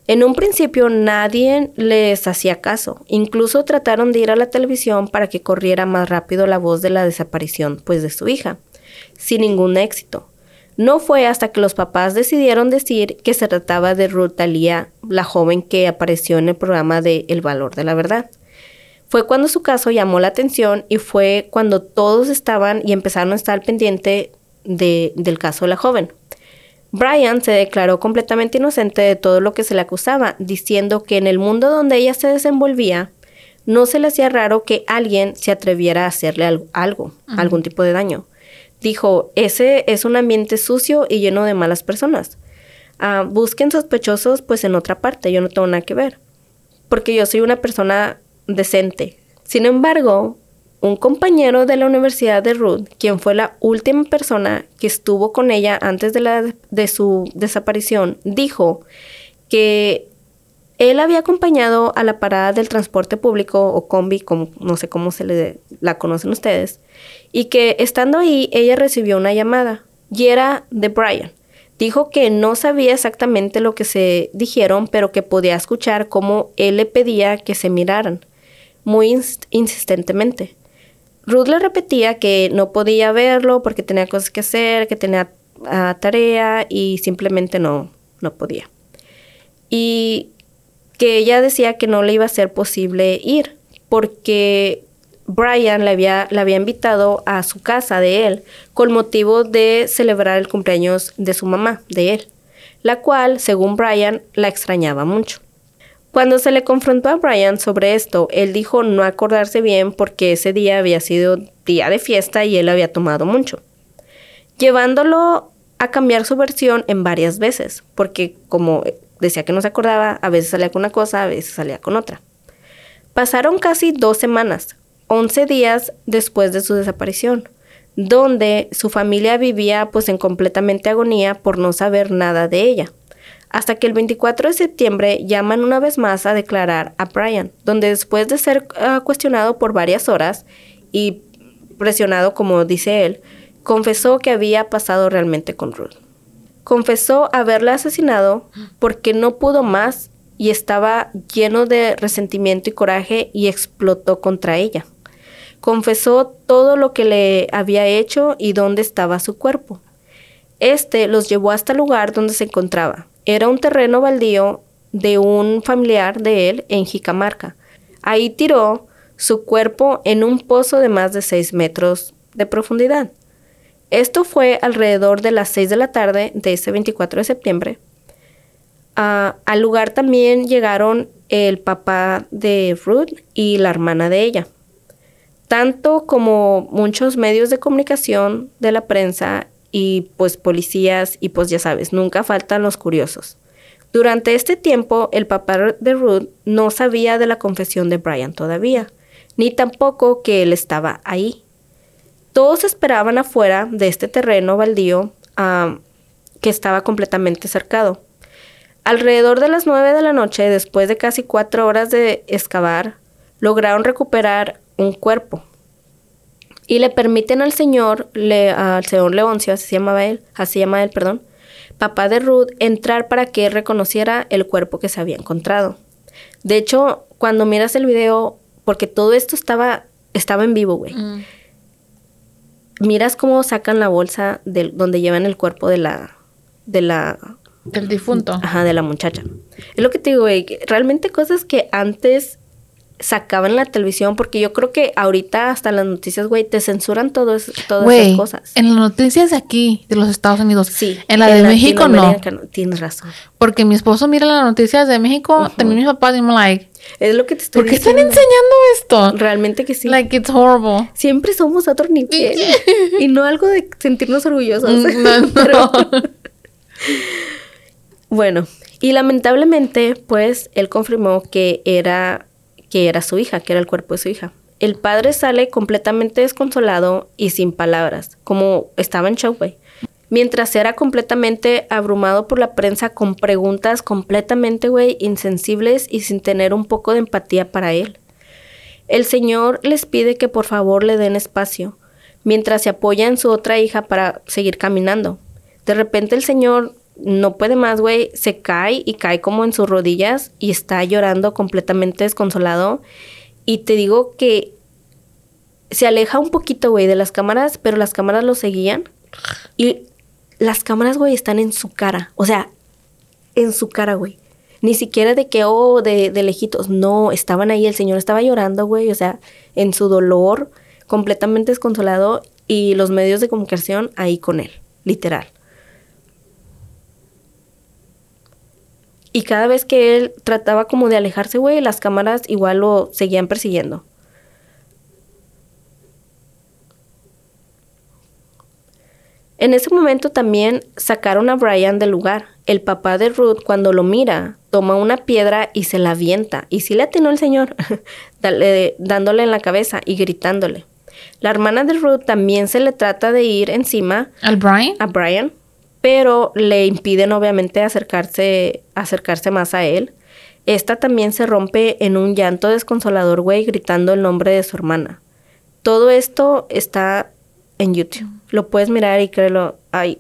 B: En un principio nadie les hacía caso, incluso trataron de ir a la televisión para que corriera más rápido la voz de la desaparición pues de su hija, sin ningún éxito. No fue hasta que los papás decidieron decir que se trataba de Ruth Talía, la joven que apareció en el programa de El Valor de la Verdad. Fue cuando su caso llamó la atención y fue cuando todos estaban y empezaron a estar pendiente de- del caso de la joven. Brian se declaró completamente inocente de todo lo que se le acusaba, diciendo que en el mundo donde ella se desenvolvía, no se le hacía raro que alguien se atreviera a hacerle al- algo, algún tipo de daño. Dijo, ese es un ambiente sucio y lleno de malas personas. Ah, busquen sospechosos pues en otra parte, yo no tengo nada que ver. Porque yo soy una persona decente. Sin embargo, un compañero de la Universidad de Ruth, quien fue la última persona que estuvo con ella antes de, la, de su desaparición, dijo que él había acompañado a la parada del transporte público o combi, como, no sé cómo se le la conocen ustedes, y que estando ahí ella recibió una llamada y era de Brian. Dijo que no sabía exactamente lo que se dijeron, pero que podía escuchar cómo él le pedía que se miraran, muy ins- insistentemente. Ruth le repetía que no podía verlo porque tenía cosas que hacer, que tenía ah, tarea y simplemente no, no podía. Y que ella decía que no le iba a ser posible ir porque Brian le había, le había invitado a su casa de él con motivo de celebrar el cumpleaños de su mamá, de él, la cual, según Brian, la extrañaba mucho. Cuando se le confrontó a Brian sobre esto, él dijo no acordarse bien porque ese día había sido día de fiesta y él había tomado mucho, llevándolo a cambiar su versión en varias veces, porque como decía que no se acordaba, a veces salía con una cosa, a veces salía con otra. Pasaron casi dos semanas, 11 días después de su desaparición, donde su familia vivía pues en completamente agonía por no saber nada de ella. Hasta que el 24 de septiembre llaman una vez más a declarar a Brian, donde después de ser ah, cuestionado por varias horas y presionado como dice él, confesó que había pasado realmente con Ruth. Confesó haberla asesinado porque no pudo más y estaba lleno de resentimiento y coraje y explotó contra ella. Confesó todo lo que le había hecho y dónde estaba su cuerpo. Este los llevó hasta el lugar donde se encontraba. Era un terreno baldío de un familiar de él en Jicamarca. Ahí tiró su cuerpo en un pozo de más de 6 metros de profundidad. Esto fue alrededor de las 6 de la tarde de ese 24 de septiembre. Ah, al lugar también llegaron el papá de Ruth y la hermana de ella. Tanto como muchos medios de comunicación de la prensa y pues policías y pues ya sabes, nunca faltan los curiosos. Durante este tiempo, el papá de Ruth no sabía de la confesión de Brian todavía, ni tampoco que él estaba ahí. Todos esperaban afuera de este terreno baldío que estaba completamente cercado. Alrededor de las 9 de la noche, después de casi cuatro horas de excavar, lograron recuperar un cuerpo. Y le permiten al señor, le- al señor Leoncio, así se llamaba él, así se llama él, perdón, papá de Ruth, entrar para que él reconociera el cuerpo que se había encontrado. De hecho, cuando miras el video, porque todo esto estaba, estaba en vivo, güey.
A: Mm.
B: Miras cómo sacan la bolsa del, donde llevan el cuerpo de la, de la
A: Del difunto.
B: Ajá, de la muchacha. Es lo que te digo, güey. Realmente cosas que antes sacaban en la televisión, porque yo creo que ahorita hasta las noticias, güey, te censuran todo eso- todas
A: Güey,
B: esas cosas.
A: en las noticias de aquí, de los Estados Unidos.
B: Sí.
A: En la de México no.
B: Tienes razón.
A: Porque mi esposo mira las noticias de México, también mis papás, me like,
B: Es lo que te estoy
A: ¿por qué están enseñando esto?
B: Realmente que sí.
A: Like, it's horrible.
B: Siempre somos a otro nivel. y no algo de sentirnos orgullosos.
A: Mm, no, no.
B: Pero- Bueno, y lamentablemente, pues, él confirmó que era, que era su hija, que era el cuerpo de su hija. El padre sale completamente desconsolado y sin palabras, como estaba en shock, güey. Mientras era completamente abrumado por la prensa con preguntas completamente, güey, insensibles y sin tener un poco de empatía para él. El señor les pide que por favor le den espacio, mientras se apoya en su otra hija para seguir caminando. De repente el señor no puede más, güey, se cae y cae como en sus rodillas y está llorando completamente desconsolado. Y te digo que se aleja un poquito, güey, de las cámaras, pero las cámaras lo seguían. Y las cámaras, güey, están en su cara. O sea, en su cara, güey. Ni siquiera de que, oh, de, de lejitos. No, estaban ahí. El señor estaba llorando, güey. O sea, en su dolor, completamente desconsolado. Y los medios de comunicación ahí con él, literal. Y cada vez que él trataba como de alejarse, güey, las cámaras igual lo seguían persiguiendo. En ese momento también sacaron a Brian del lugar. El papá de Ruth, cuando lo mira, toma una piedra y se la avienta. Y sí le atinó el señor, dale- dándole en la cabeza y gritándole. La hermana de Ruth también se le trata de ir encima
A: ¿Al Brian?
B: a Brian, pero le impiden obviamente acercarse, acercarse más a él. Esta también se rompe en un llanto desconsolador, güey, gritando el nombre de su hermana. Todo esto está en YouTube. Lo puedes mirar y créelo. Ay.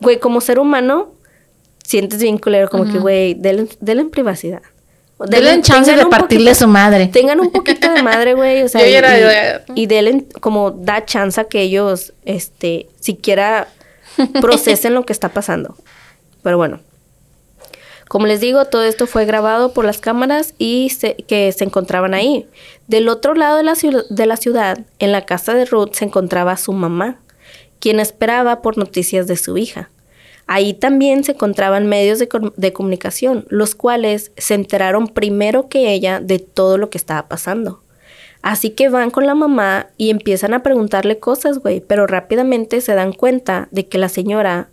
B: Güey, como ser humano, sientes bien culero, como que, güey, denle, denle privacidad.
A: Denle chance de partirle
B: poquito-
A: su madre.
B: Tengan un poquito de madre, güey. O sea,
A: Yo
B: y,
A: era-
B: y- y denle como da chance a que ellos, este, siquiera procesen lo que está pasando. Pero bueno. Como les digo, todo esto fue grabado por las cámaras y se- que se encontraban ahí. Del otro lado de la, de la ciudad, en la casa de Ruth, se encontraba su mamá, quien esperaba por noticias de su hija. Ahí también se encontraban medios de, de comunicación, los cuales se enteraron primero que ella de todo lo que estaba pasando. Así que van con la mamá y empiezan a preguntarle cosas, güey, pero rápidamente se dan cuenta de que la señora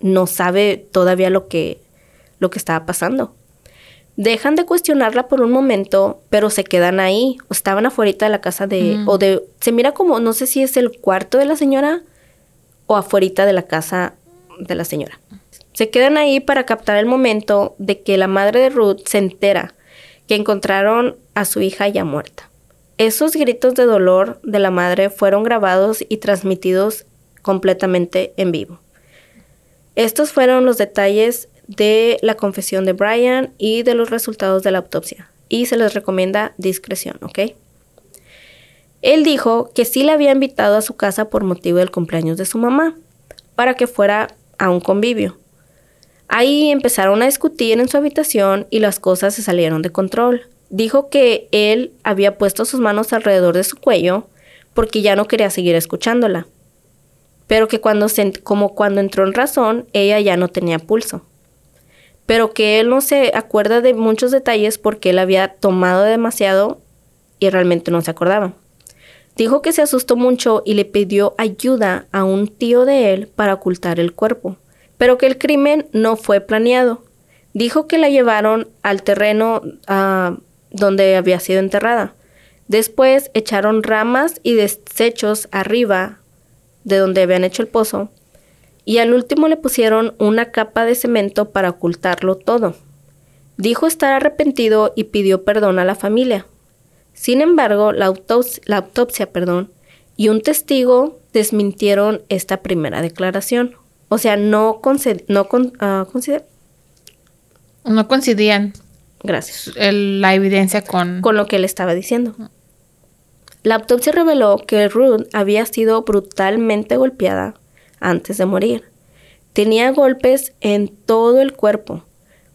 B: no sabe todavía lo que, lo que estaba pasando. Dejan de cuestionarla por un momento, pero se quedan ahí. O estaban afuera de la casa de... O de... Se mira como, no sé si es el cuarto de la señora o afuera de la casa de la señora. Se quedan ahí para captar el momento de que la madre de Ruth se entera que encontraron a su hija ya muerta. Esos gritos de dolor de la madre fueron grabados y transmitidos completamente en vivo. Estos fueron los detalles de la confesión de Brian y de los resultados de la autopsia. Y se les recomienda discreción, ¿ok? Él dijo que sí le había invitado a su casa por motivo del cumpleaños de su mamá, para que fuera a un convivio. Ahí empezaron a discutir en su habitación y las cosas se salieron de control. Dijo que él había puesto sus manos alrededor de su cuello porque ya no quería seguir escuchándola. Pero que cuando se, como cuando entró en razón, ella ya no tenía pulso. Pero que él no se acuerda de muchos detalles porque él había tomado demasiado y realmente no se acordaba. Dijo que se asustó mucho y le pidió ayuda a un tío de él para ocultar el cuerpo, pero que el crimen no fue planeado. Dijo que la llevaron al terreno ah, donde había sido enterrada. Después echaron ramas y desechos arriba de donde habían hecho el pozo y al último le pusieron una capa de cemento para ocultarlo todo. Dijo estar arrepentido y pidió perdón a la familia. Sin embargo, la autopsia, la autopsia perdón, y un testigo desmintieron esta primera declaración. O sea, no, conced no con, ah,
A: No coincidían
B: Gracias.
A: el- la evidencia con...
B: con lo que él estaba diciendo. La autopsia reveló que Ruth había sido brutalmente golpeada antes de morir. Tenía golpes en todo el cuerpo,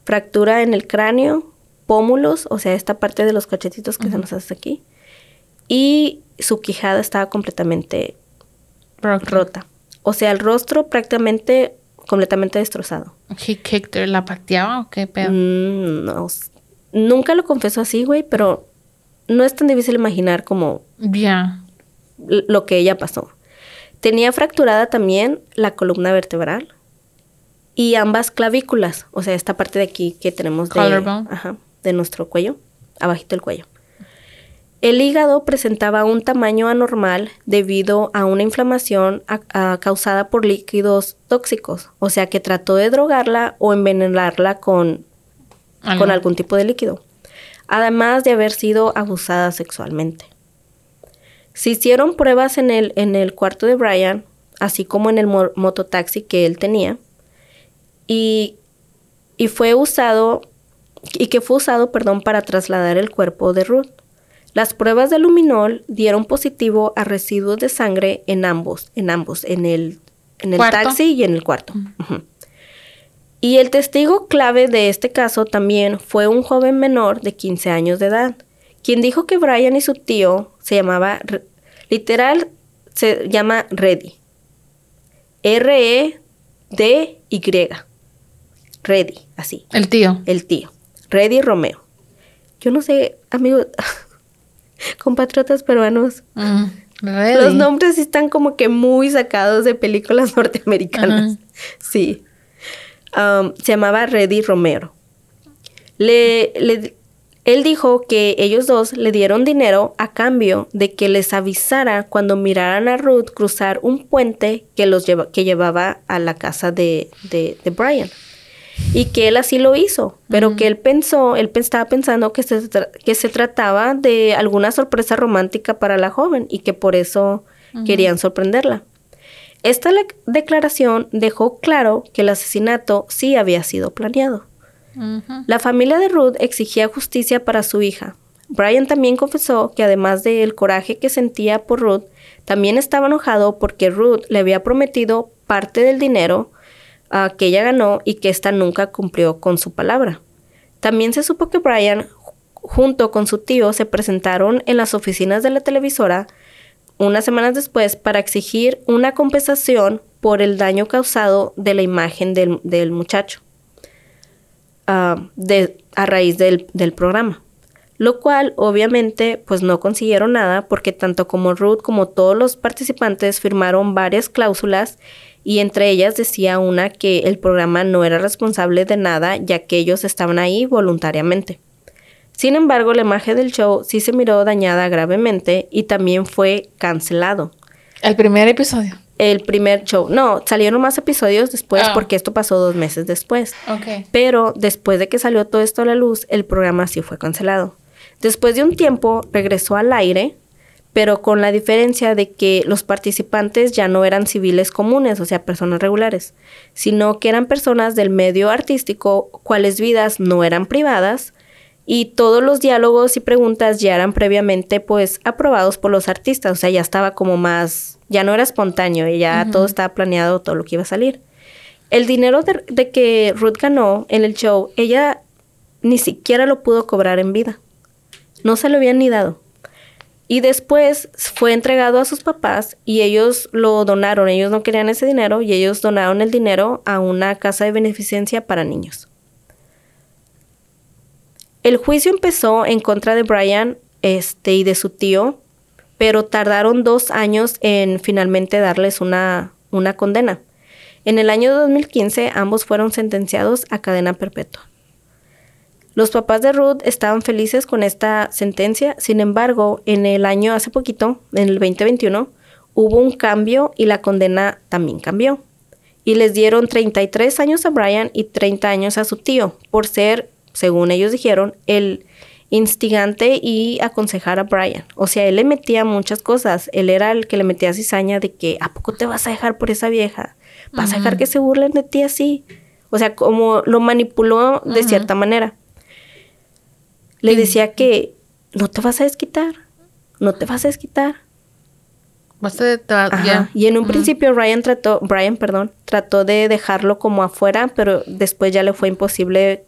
B: fractura en el cráneo, pómulos, o sea, esta parte de los cachetitos que se nos hace aquí, y su quijada estaba completamente
A: Broken.
B: rota. O sea, el rostro prácticamente completamente destrozado.
A: He kicked her, ¿La pateaba o qué pedo?
B: Mm, no, nunca lo confesó así, güey, pero no es tan difícil imaginar como
A: Ya.
B: lo que ella pasó. Tenía fracturada también la columna vertebral y ambas clavículas, o sea, esta parte de aquí que tenemos de, ajá, de nuestro cuello, abajito del cuello. El hígado presentaba un tamaño anormal debido a una inflamación a- a- causada por líquidos tóxicos, o sea que trató de drogarla o envenenarla con
A: Algo.
B: con algún tipo de líquido, además de haber sido abusada sexualmente. Se hicieron pruebas en el, en el cuarto de Brian, así como en el mo- mototaxi que él tenía, y, y fue usado, y que fue usado, perdón, para trasladar el cuerpo de Ruth. Las pruebas de luminol dieron positivo a residuos de sangre en ambos, en ambos, en el, en el
A: ¿Cuarto?
B: taxi y en el cuarto. Ujú. Y el testigo clave de este caso también fue un joven menor de 15 años de edad, quien dijo que Brian y su tío se llamaba, literal, se llama Reddy. R-E-D-Y. Reddy, así,
A: El tío.
B: el tío. Reddy Romeo. Yo no sé, amigos, compatriotas peruanos,
A: Mm,
B: los nombres están como que muy sacados de películas norteamericanas. Sí. Um, se llamaba Reddy Romero. Le, le- él dijo que ellos dos le dieron dinero a cambio de que les avisara cuando miraran a Ruth cruzar un puente que, los lleva- que llevaba a la casa de, de, de Brian. Y que él así lo hizo, pero que él pensó, él estaba pensando que se, que se trataba de alguna sorpresa romántica para la joven y que por eso querían sorprenderla. Esta declaración dejó claro que el asesinato sí había sido planeado. La familia de Ruth exigía justicia para su hija. Brian también confesó que además del coraje que sentía por Ruth, también estaba enojado porque Ruth le había prometido parte del dinero ah, que ella ganó y que ésta nunca cumplió con su palabra. También se supo que Brian, ju- junto con su tío, se presentaron en las oficinas de la televisora unas semanas después para exigir una compensación por el daño causado de la imagen del, del muchacho ah, de, a raíz del, del programa. Lo cual obviamente pues no consiguieron nada porque tanto como Ruth como todos los participantes firmaron varias cláusulas y entre ellas decía una que el programa no era responsable de nada ya que ellos estaban ahí voluntariamente. Sin embargo, la imagen del show sí se miró dañada gravemente y también fue cancelado.
A: El primer episodio.
B: El primer show, no, salieron más episodios después
A: Ah.
B: porque esto pasó dos meses después.
A: Ok.
B: Pero después de que salió todo esto a la luz, el programa sí fue cancelado. Después de un tiempo regresó al aire, pero con la diferencia de que los participantes ya no eran civiles comunes, o sea, personas regulares, sino que eran personas del medio artístico, cuales vidas no eran privadas, y todos los diálogos y preguntas ya eran previamente pues aprobados por los artistas, o sea, ya estaba como más, ya no era espontáneo, y ya todo estaba planeado, todo lo que iba a salir. El dinero de, de que Ruth ganó en el show, ella ni siquiera lo pudo cobrar en vida. No se lo habían ni dado. Y después fue entregado a sus papás y ellos lo donaron. Ellos no querían ese dinero y ellos donaron el dinero a una casa de beneficencia para niños. El juicio empezó en contra de Brian este, y de su tío, pero tardaron dos años en finalmente darles una, una condena. En el año 2015 ambos fueron sentenciados a cadena perpetua. Los papás de Ruth estaban felices con esta sentencia, sin embargo, en el año hace poquito, en el 2021, hubo un cambio y la condena también cambió. y les dieron 33 años a Brian y 30 años a su tío por ser, según ellos dijeron, el instigante y aconsejar a Brian. O sea, él le metía muchas cosas. Él era el que le metía cizaña de que, ¿a poco te vas a dejar por esa vieja? ¿Vas a dejar que se burlen de ti así? O sea, como lo manipuló de cierta manera. Le decía que no te vas a desquitar, no te vas a desquitar.
A: Vas a- ya.
B: Y en un principio Ryan trató, Brian, perdón, trató de dejarlo como afuera, pero después ya le fue imposible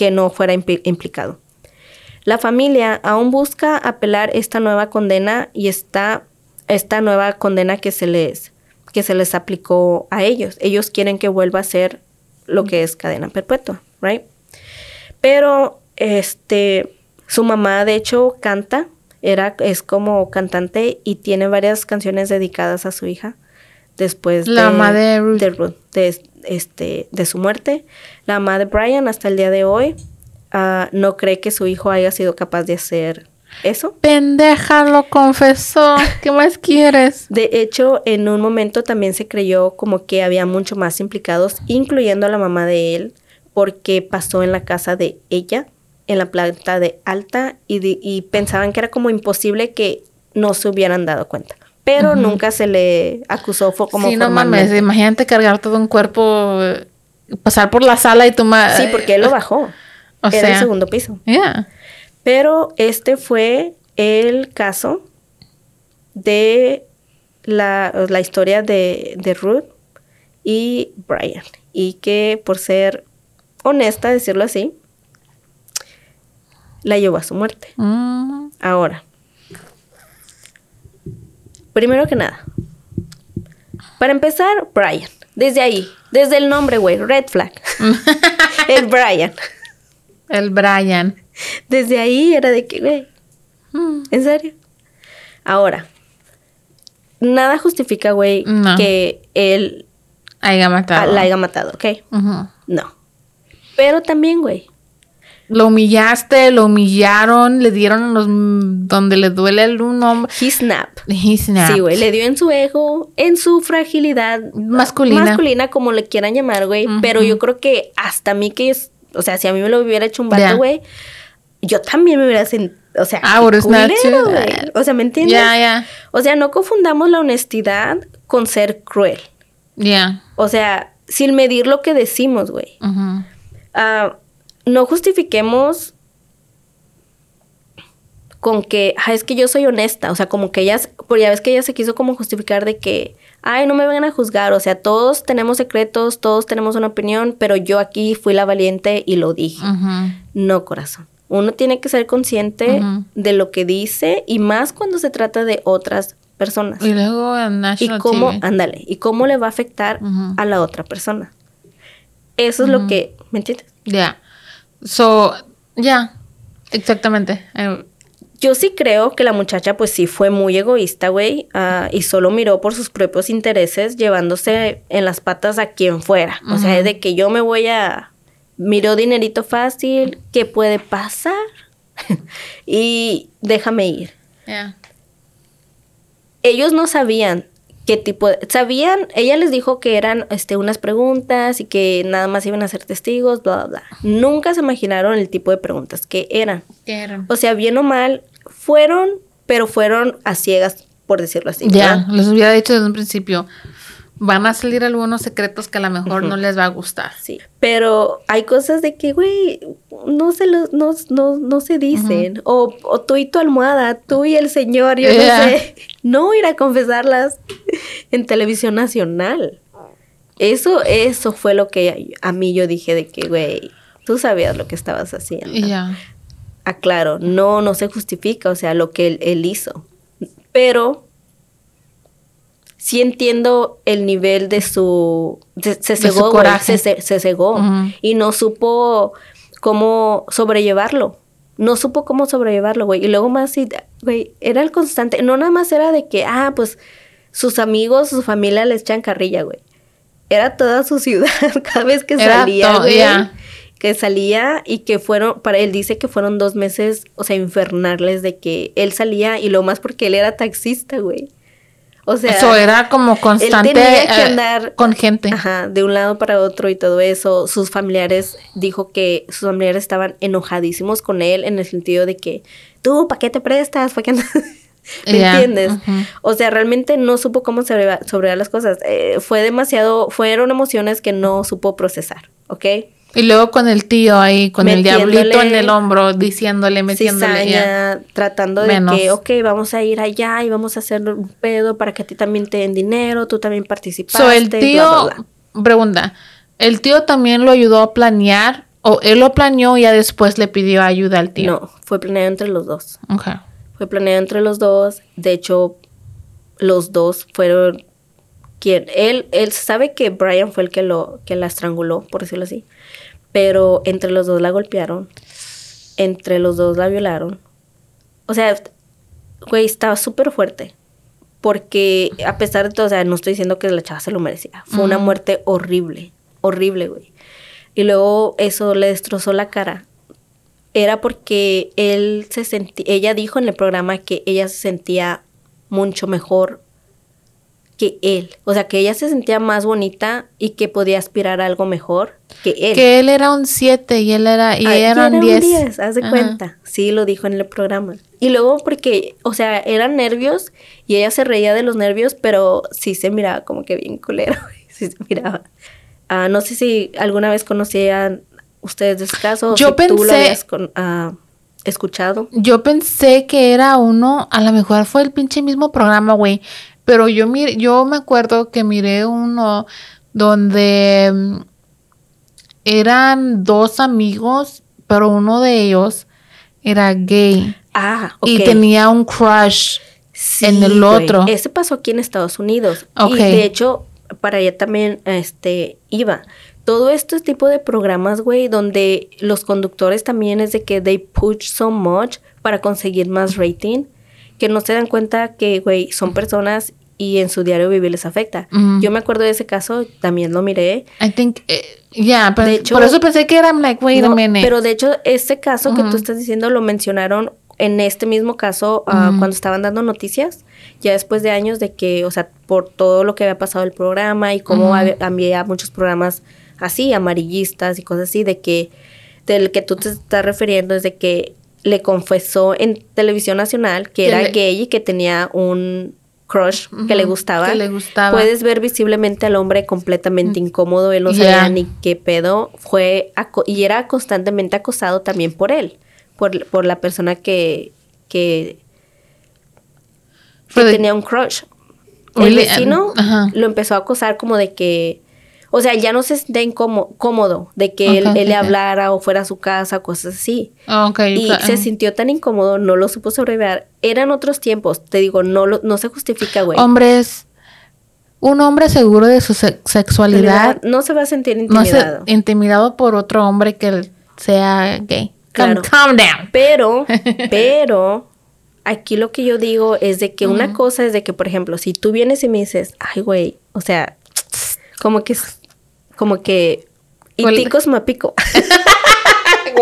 B: que no fuera impli- implicado. La familia aún busca apelar esta nueva condena y esta, esta nueva condena que se les que se les aplicó a ellos. Ellos quieren que vuelva a ser lo que es cadena perpetua, right? Pero este su mamá de hecho canta, era es como cantante y tiene varias canciones dedicadas a su hija después
A: La mamá de Ruth.
B: de, de, este de su muerte. La mamá de Brian hasta el día de hoy ah, no cree que su hijo haya sido capaz de hacer eso.
A: Pendeja, lo confesó. ¿Qué más quieres?
B: De hecho, en un momento también se creyó como que había mucho más implicados, incluyendo a la mamá de él, porque pasó en la casa de ella, en la planta de alta, y pensaban que era como imposible que no se hubieran dado cuenta. Pero nunca se le acusó fue como
A: sí, no mames. Imagínate cargar todo un cuerpo, pasar por la sala y tomar.
B: Sí, porque él lo bajó.
A: O
B: era el
A: sea.
B: segundo piso.
A: Yeah.
B: Pero este fue el caso de la, la historia de, de Ruth y Brian. Y que por ser honesta, decirlo así, la llevó a su muerte.
A: Mm.
B: Ahora, primero que nada, para empezar, Brian. Desde ahí, desde el nombre, güey, red flag. el Brian.
A: El Brian.
B: Desde ahí era de que, güey,
A: Mm.
B: ¿en serio? Ahora, nada justifica, güey,
A: No.
B: que él
A: Haya matado.
B: la haya matado, ¿ok? No. Pero también, güey,
A: Lo humillaste, lo humillaron, le dieron los donde le duele el un hombre.
B: he snap.
A: He snapped.
B: Sí, güey, le dio en su ego, en su fragilidad
A: Masculina.
B: masculina, como le quieran llamar, güey. Pero yo creo que hasta a mí que es, o sea, si a mí me lo hubiera hecho un vato, güey, yo también me hubiera sentido, o sea,
A: Ah,
B: culero, güey. O sea, ¿me entiendes?
A: Ya, ya.
B: O sea, no confundamos la honestidad con ser cruel.
A: Ya.
B: O sea, sin medir lo que decimos, güey. Ah, no justifiquemos con que, "Ah, es que yo soy honesta, o sea, como que ella, porque ya ves que ella se quiso como justificar de que, ay, no me vengan a juzgar, o sea, todos tenemos secretos, todos tenemos una opinión, pero yo aquí fui la valiente y lo dije. No, corazón. Uno tiene que ser consciente de lo que dice y más cuando se trata de otras personas.
A: Y luego en
B: Y
A: National
B: cómo,
A: TV.
B: ándale, y cómo le va a afectar a la otra persona. Eso es lo que, ¿me entiendes?
A: Ya. So, ya. Exactamente. Eh,
B: Yo sí creo que la muchacha pues sí fue muy egoísta, güey, ah, y solo miró por sus propios intereses, llevándose en las patas a quien fuera. O sea, es de que yo me voy a... Miró dinerito fácil, ¿qué puede pasar? y déjame ir.
A: ya.
B: Ellos no sabían qué tipo de... Sabían, ella les dijo que eran este, unas preguntas y que nada más iban a ser testigos, bla, bla, bla. Nunca se imaginaron el tipo de preguntas que eran.
A: ¿Qué era?
B: O sea, bien o mal, fueron, pero fueron a ciegas, por decirlo así.
A: Ya,
B: ¿verdad?
A: les hubiera dicho desde un principio. Van a salir algunos secretos que a lo mejor no les va a gustar.
B: Sí. Pero hay cosas de que, güey, no se los, no, no, no se dicen. o, o tú y tu almohada, tú y el señor, yo
A: Yeah.
B: no sé. No ir a confesarlas en televisión nacional. Eso, eso fue lo que a mí yo dije de que, güey, tú sabías lo que estabas haciendo.
A: Y ya.
B: aclaro, no, no se justifica, o sea, lo que él, él hizo. Pero sí entiendo el nivel de su... Se, se
A: De su
B: cegó,
A: coraje.
B: se, cegó y no supo cómo sobrellevarlo. No supo cómo sobrellevarlo, güey. Y luego más, sí, güey, era el constante. No nada más era de que, ah, pues sus amigos, su familia le echan carrilla, güey. Era toda su ciudad cada vez que
A: Era
B: salía, güey. Que salía y que fueron, para él dice que fueron dos meses, o sea, infernales de que él salía y lo más porque él era taxista, güey. O sea,
A: Eso era como constante
B: tenía que
A: eh, con gente.
B: Ajá, de un lado para otro y todo eso. Sus familiares, dijo que sus familiares estaban enojadísimos con él en el sentido de que, tú, ¿para qué te prestas? ¿Para qué andas-" ¿Me entiendes? O sea, realmente no supo cómo sobrellevar las cosas. Eh, fue demasiado, fueron emociones que no supo procesar, ¿ok?
A: Y luego con el tío ahí, con el diablito en el hombro, diciéndole, metiéndole. ya.
B: Cizaña, tratando de
A: Menos.
B: que, ok, vamos a ir allá y vamos a hacer un pedo para que a ti también te den dinero, tú también participaste.
A: So, el
B: bla,
A: tío,
B: bla, bla.
A: pregunta, ¿el tío también lo ayudó a planear? ¿O él lo planeó y ya después le pidió ayuda al tío?
B: No, fue planeado entre los dos.
A: Ok.
B: Fue planeado entre los dos. De hecho, los dos fueron quien él él sabe que Brian fue el que lo que la estranguló, por decirlo así. Pero entre los dos la golpearon. Entre los dos la violaron. O sea, güey, estaba súper fuerte. Porque a pesar de todo, o sea, no estoy diciendo que la chava se lo merecía. Fue una muerte horrible. Horrible, güey. Y luego eso le destrozó la cara era porque él se sentía, ella dijo en el programa que ella se sentía mucho mejor que él. O sea, que ella se sentía más bonita y que podía aspirar a algo mejor que él.
A: Que él era un 7 y él era, y
B: Ah,
A: ella
B: y
A: era un 10.
B: 10, haz de
A: Ajá.
B: cuenta. Sí, lo dijo en el programa. Y luego porque, o sea, eran nervios y ella se reía de los nervios, pero sí se miraba como que bien culero. sí se miraba. Ah, no sé si alguna vez conocían ustedes de ese caso. o si tú lo habías con- ah, escuchado.
A: Yo pensé que era uno, a lo mejor fue el pinche mismo programa, güey. Pero yo mir- yo me acuerdo que miré uno donde mm, eran dos amigos, pero uno de ellos era gay
B: Ah, ok.
A: y tenía un crush
B: Sí,
A: en el
B: güey.
A: otro.
B: Ese pasó aquí en Estados Unidos. Y de hecho, para allá también este, iba. Todo este tipo de programas, güey, donde los conductores también es de que they push so much para conseguir más rating, que no se dan cuenta que, güey, son personas y en su diario vivir les afecta. Yo me acuerdo de ese caso, también lo miré.
A: I think, eh, yeah, pero
B: De hecho-
A: por eso pensé que era like, wait a
B: No,
A: minute.
B: Pero de hecho, este caso que tú estás diciendo lo mencionaron en este mismo caso
A: Ujú.
B: cuando estaban dando noticias, ya después de años de que, o sea, por todo lo que había pasado el programa y cómo había, muchos programas así, amarillistas y cosas así, de que del que tú te estás refiriendo es de que le confesó en televisión nacional que
A: Que
B: era
A: le-
B: gay y que tenía un crush que le gustaba.
A: que le gustaba.
B: Puedes ver visiblemente al hombre completamente incómodo, él no
A: Yeah.
B: sabía ni qué pedo, fue y era constantemente acosado también por él, por, por la persona que, que, tenía un crush. El vecino lo empezó a acosar como de que, o sea, ya no se sentía incómodo, cómodo de que él, le hablara o fuera a su casa, cosas así.
A: Ah, ok,
B: Y se sintió tan incómodo, no lo supo sobrevivir. Eran otros tiempos, te digo, no, lo, no se justifica, güey.
A: Hombres, un hombre seguro de su se- sexualidad
B: no se va a sentir
A: no se
B: intimidado.
A: intimidado por otro hombre que sea gay.
B: Claro.
A: Calm, calm down.
B: Pero, pero, aquí lo que yo digo es de que una cosa es de que, por ejemplo, si tú vienes y me dices, ay, güey, o sea, como que, como que, y
A: ¿Cuál?
B: ticos mapico.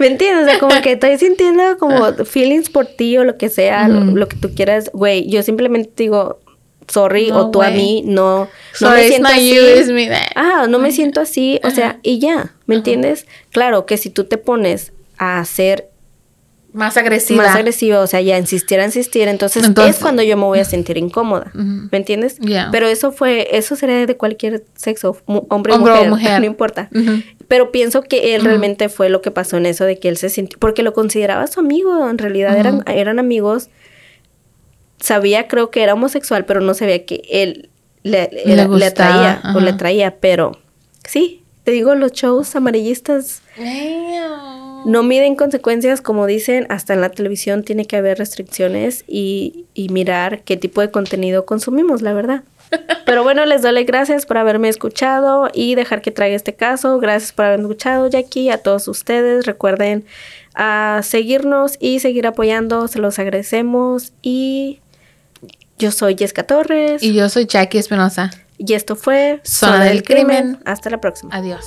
B: ¿Me entiendes? O sea, como que estoy sintiendo como feelings por ti o lo que sea, lo, que tú quieras. Güey, yo simplemente digo, sorry,
A: No,
B: o tú a mí, no, no
A: Sorry,
B: me siento así.
A: you, me.
B: Ah, no me siento así, o sea, y ya, ¿me entiendes? Claro que si tú te pones a ser
A: Más agresiva.
B: más agresiva, o sea, ya insistir a insistir, entonces,
A: Entonces-
B: es cuando yo me voy a sentir incómoda. ¿me entiendes? Pero eso fue, eso sería de cualquier sexo, mu- hombre,
A: Hombre o
B: o mujer,
A: mujer.
B: no importa. Pero pienso que él realmente fue lo que pasó en eso de que él se sintió, porque lo consideraba su amigo, en realidad eran, eran amigos. Sabía, creo que era homosexual, pero no sabía que él le,
A: Le
B: le atraía o le
A: ajá.
B: atraía, pero sí, te digo, los shows amarillistas
A: Damn.
B: No miden consecuencias, como dicen, hasta en la televisión tiene que haber restricciones y, y mirar qué tipo de contenido consumimos, la verdad. Pero bueno, les doy las gracias por haberme escuchado y dejar que traiga este caso. Gracias por haberme escuchado, Jackie, a todos ustedes. Recuerden a seguirnos y seguir apoyando, se los agradecemos. Y yo soy Jessica Torres
A: Y yo soy Jackie Espinosa.
B: y esto fue
A: Zona del Crimen.
B: Hasta la próxima.
A: Adiós.